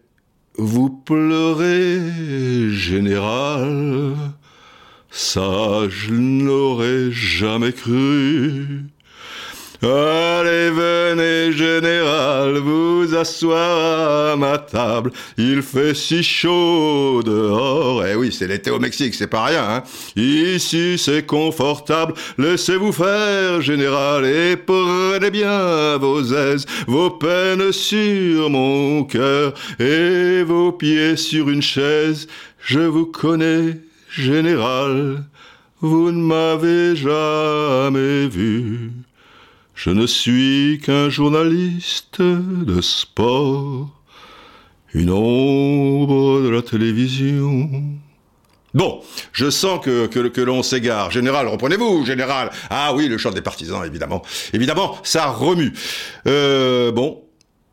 A: vous pleurez, général. Ça, je n'aurais jamais cru. Allez, venez, général, vous asseoir à ma table. Il fait si chaud dehors. Eh oui, c'est l'été au Mexique, c'est pas rien, hein. Ici, c'est confortable. Laissez-vous faire, général, et prenez bien vos aises, vos peines sur mon cœur, et vos pieds sur une chaise. Je vous connais, général. Vous ne m'avez jamais vu. Je ne suis qu'un journaliste de sport, une ombre de la télévision. Bon, je sens que, l'on s'égare. Général, reprenez-vous, général. Ah oui, le chant des partisans, évidemment. Évidemment, ça remue. Euh, bon,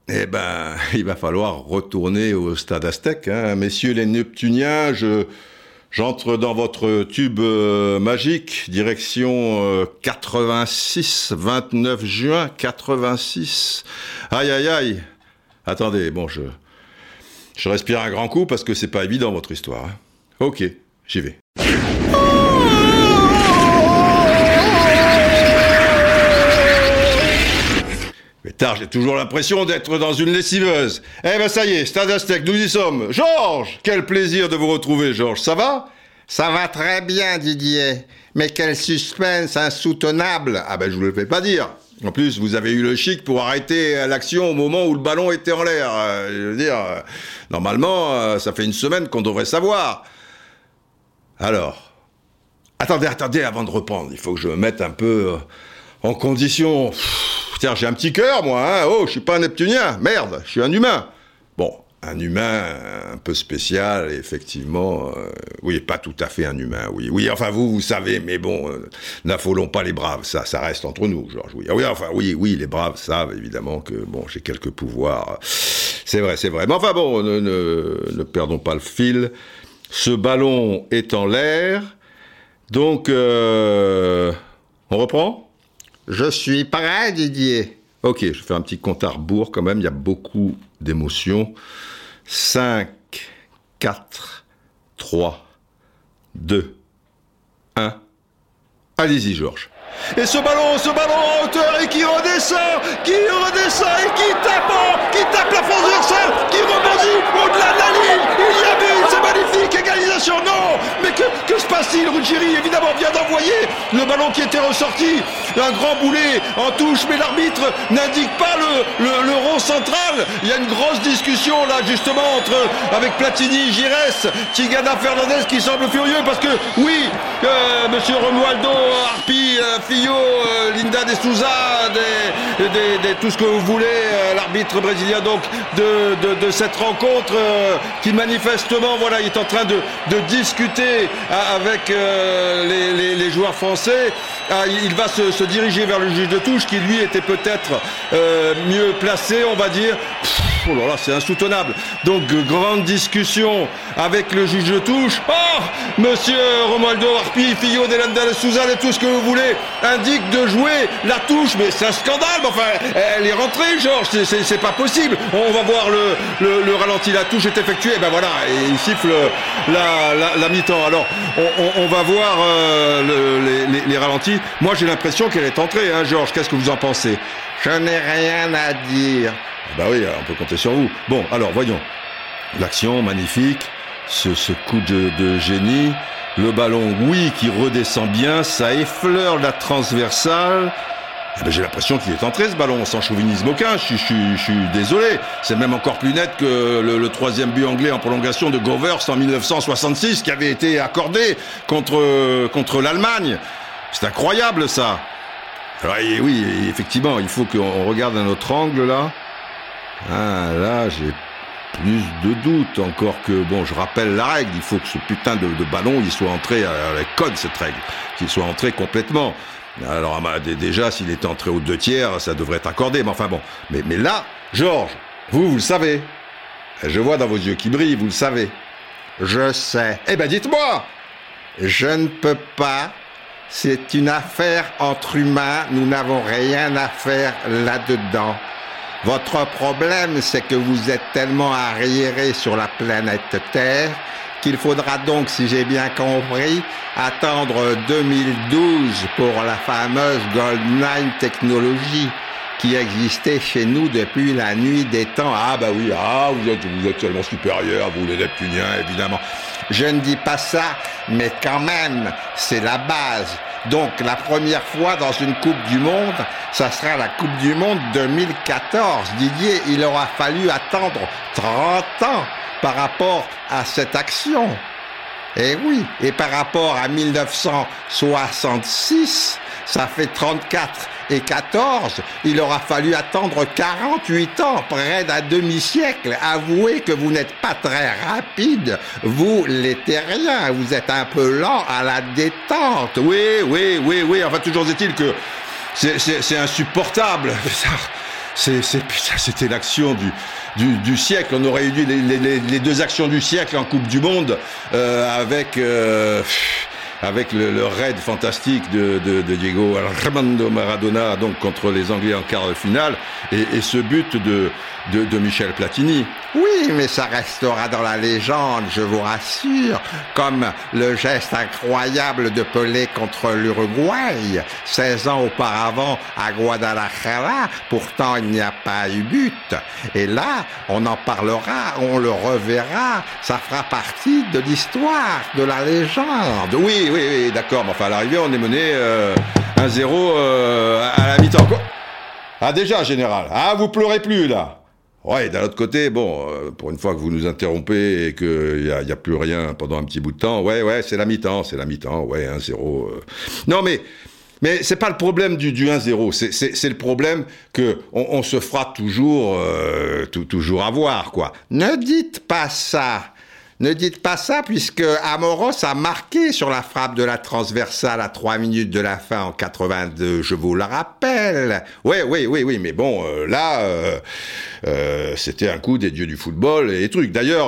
A: eh ben, il va falloir retourner au stade Aztèque. Hein. Messieurs les Neptuniens, je... J'entre dans votre tube euh, magique, direction euh, 86, 29 juin 86. Aïe aïe aïe. Attendez, bon, je, je respire un grand coup parce que c'est pas évident votre histoire. hein. Ok, j'y vais. Tard, j'ai toujours l'impression d'être dans une lessiveuse. Eh ben ça y est, Stade Aztèque, nous y sommes. Georges Quel plaisir de vous retrouver, Georges. Ça va?
C: Ça va très bien, Didier. Mais quel suspense insoutenable.
A: Ah ben je vous le fais pas dire. En plus, vous avez eu le chic pour arrêter l'action au moment où le ballon était en l'air. Euh, je veux dire, euh, normalement, euh, ça fait une semaine qu'on devrait savoir. Alors, attendez, attendez, avant de reprendre, il faut que je me mette un peu euh, en condition. Pff, Tiens, j'ai un petit cœur, moi. Hein oh, je suis pas un Neptunien. Merde, je suis un humain. Bon, un humain un peu spécial, effectivement. euh, oui, pas tout à fait un humain, oui. Oui, enfin, vous, vous savez, mais bon, euh, n'affolons pas les braves. Ça, ça reste entre nous, Georges. Oui, Ah oui, enfin, oui, oui, les braves savent, évidemment, que, bon, j'ai quelques pouvoirs. C'est vrai, c'est vrai. Mais enfin, bon, ne, ne, ne perdons pas le fil. Ce ballon est en l'air. Donc, euh, on reprend?
C: Je suis prêt, Didier.
A: Ok, je fais un petit compte à rebours quand même, il y a beaucoup d'émotions. 5, 4, 3, 2, 1. Allez-y, Georges. Et ce ballon, ce ballon en hauteur et qui redescend, qui redescend et qui tape, en- qui tape la transversale, qui rebondit au-delà de la ligne. Il y a but, c'est magnifique, égalisation. Non, mais que, que se passe-t-il Ruggieri, évidemment, vient d'envoyer le ballon qui était ressorti. Un grand boulet en touche, mais l'arbitre n'indique pas le, rond central. Il y a une grosse discussion là, justement, entre avec Platini, Gires, Tigana Fernandez qui semble furieux parce que, oui, euh, monsieur Romualdo, Harpi, euh, Fillo, euh, Linda de Souza, tout ce que vous voulez, euh, l'arbitre brésilien donc de, de, cette rencontre euh, qui manifestement voilà il est en train de, discuter a- avec euh, les, joueurs français. Ah, il va se, diriger vers le juge de touche qui lui était peut-être euh, mieux placé, on va dire. Oh là là, c'est insoutenable. Donc, euh, grande discussion avec le juge de touche. Oh Monsieur Romualdo Harpi, Fillo, Delanda de Souza et tout ce que vous voulez indique de jouer la touche. Mais c'est un scandale. Enfin, elle est rentrée, Georges. C'est- pas possible. On va voir le, le, le ralenti. La touche est effectuée. Ben voilà, et il siffle la, la, mi-temps. Alors, on, va voir euh, le- les, les- les ralentis. Moi, j'ai l'impression qu'elle est entrée, hein, Georges. Qu'est-ce que vous en pensez?
C: Je n'ai rien à dire.
A: Bah oui, on peut compter sur vous. Bon, alors voyons. L'action magnifique, ce, coup de, de génie, le ballon, oui, qui redescend bien, ça effleure la transversale. Eh ben, J'ai l'impression qu'il est entré ce ballon, sans chauvinisme aucun, je, suis- je, suis- désolé. C'est même encore plus net que le, le troisième but anglais en prolongation de Govers en 1966 qui avait été accordé contre, contre l'Allemagne. C'est incroyable ça. Alors et oui, effectivement, il faut qu'on regarde un autre angle là. Ah, là, j'ai plus de doutes encore que, bon, je rappelle la règle, il faut que ce putain de, de ballon, il soit entré à la code, cette règle, qu'il soit entré complètement. Alors, déjà, s'il était entré aux deux tiers, ça devrait être accordé, mais enfin bon. Mais, mais là, Georges, vous, vous le savez. Je vois dans vos yeux qui brillent, vous le savez.
C: Je sais.
A: Eh ben, dites-moi
C: Je ne peux pas. C'est une affaire entre humains. Nous n'avons rien à faire là-dedans. Votre problème, c'est que vous êtes tellement arriéré sur la planète Terre qu'il faudra donc, si j'ai bien compris, attendre 2012 pour la fameuse Gold9 technologie qui existait chez nous depuis la nuit des temps.
A: Ah bah oui, ah, vous êtes, vous êtes tellement supérieur, vous les Neptuniens, évidemment.
C: Je ne dis pas ça, mais quand même, c'est la base. Donc la première fois dans une Coupe du Monde, ça sera la Coupe du Monde 2014. Didier, il aura fallu attendre 30 ans par rapport à cette action. Eh oui, et par rapport à 1966, ça fait 34 et 14, il aura fallu attendre 48 ans, près d'un demi-siècle. Avouez que vous n'êtes pas très rapide, vous les terriens, vous êtes un peu lent à la détente.
A: Oui, oui, oui, oui. Enfin, toujours est-il que c'est- insupportable. C'était l'action du, du, du siècle. On aurait eu les- les- les deux actions du siècle en Coupe du Monde euh, avec. euh, avec le, raid fantastique de, Diego Armando Maradona donc contre les Anglais en quart de finale et ce but de, de, de Michel Platini.
C: Oui, mais ça restera dans la légende, je vous rassure, comme le geste incroyable de Pelé contre l'Uruguay, 16 ans auparavant à Guadalajara, pourtant il n'y a pas eu but. Et là, on en parlera, on le reverra, ça fera partie de l'histoire, de la légende.
A: Oui, oui, oui, d'accord, mais enfin à l'arrivée on est mené euh, 1-0 euh, à la mi-temps. Ah déjà, général, ah vous pleurez plus là Ouais, d'un autre côté, bon, euh, pour une fois que vous nous interrompez et qu'il n'y a, y a plus rien pendant un petit bout de temps, ouais, ouais, c'est la mi-temps, c'est la mi-temps, ouais, 1-0. euh. Non, mais, mais c'est pas le problème du, du 1-0, c'est- le problème que on, se fera toujours, euh, tou- toujours avoir, quoi.
C: Ne dites pas ça. Ne dites pas ça puisque Amoros a marqué sur la frappe de la transversale à 3 minutes de la fin en 82, je vous le rappelle.
A: Oui, oui, oui, oui, mais bon, euh, là, euh, euh, c'était un coup des dieux du football et trucs. D'ailleurs,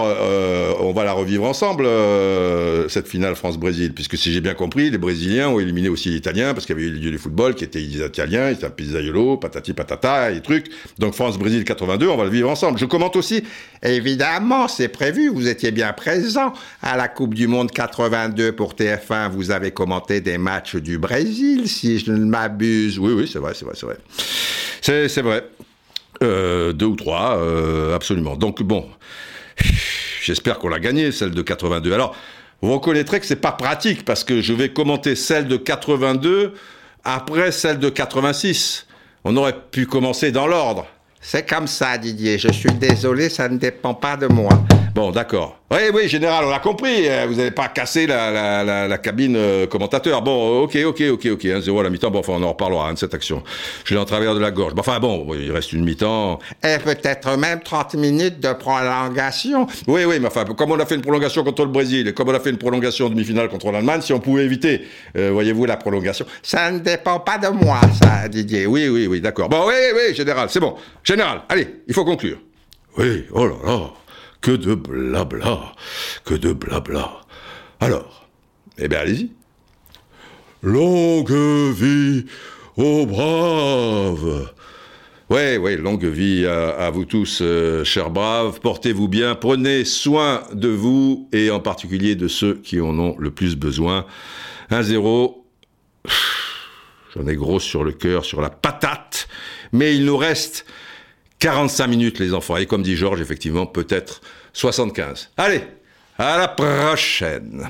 A: on va la revivre ensemble, cette finale France-Brésil, puisque si j'ai bien compris, les Brésiliens ont éliminé aussi les Italiens, parce qu'il y avait eu les dieux du football qui étaient des Italiens, ils étaient un pizzaiolo, patati patata et trucs. Donc France-Brésil 82, on va le vivre ensemble. Je commente aussi
C: Évidemment, c'est prévu, vous étiez bien présent à la Coupe du Monde 82 pour TF1, vous avez commenté des matchs du Brésil, si je ne m'abuse.
A: Oui, oui, c'est vrai, c'est vrai, c'est vrai. C'est, vrai. Euh, deux ou trois, euh, absolument. Donc bon, j'espère qu'on l'a gagné, celle de 82. Alors, vous reconnaîtrez que c'est pas pratique parce que je vais commenter celle de 82 après celle de 86. On aurait pu commencer dans l'ordre.
C: C'est comme ça, Didier, je suis désolé, ça ne dépend pas de moi.
A: Bon, d'accord. Oui, oui, général, on l'a compris. euh, Vous n'avez pas cassé la, la, la, la cabine euh, commentateur. Bon, ok, ok, ok, ok. 1-0 à la mi-temps. Bon, enfin, on en reparlera hein, de cette action. Je l'ai en travers de la gorge. Bon, enfin, bon, il reste une mi-temps.
C: Et peut-être même 30 minutes de prolongation.
A: Oui, oui, mais enfin, comme on a fait une prolongation contre le Brésil et comme on a fait une prolongation en demi-finale contre l'Allemagne, si on pouvait éviter, euh, voyez-vous, la prolongation.
C: Ça ne dépend pas de moi, ça, Didier.
A: Oui, oui, oui, d'accord. Bon, oui, oui, général, c'est bon. Général, allez, il faut conclure. Oui, oh là là, que de blabla, que de blabla. Alors, eh bien, allez-y. Longue vie aux braves. Ouais, ouais, longue vie à, vous tous, euh, chers braves. Portez-vous bien, prenez soin de vous et en particulier de ceux qui en ont le plus besoin. 1-0. J'en ai gros sur le cœur, sur la patate. Mais il nous reste 45 minutes, les enfants. Et comme dit Georges, effectivement, peut-être 75. Allez, à la prochaine.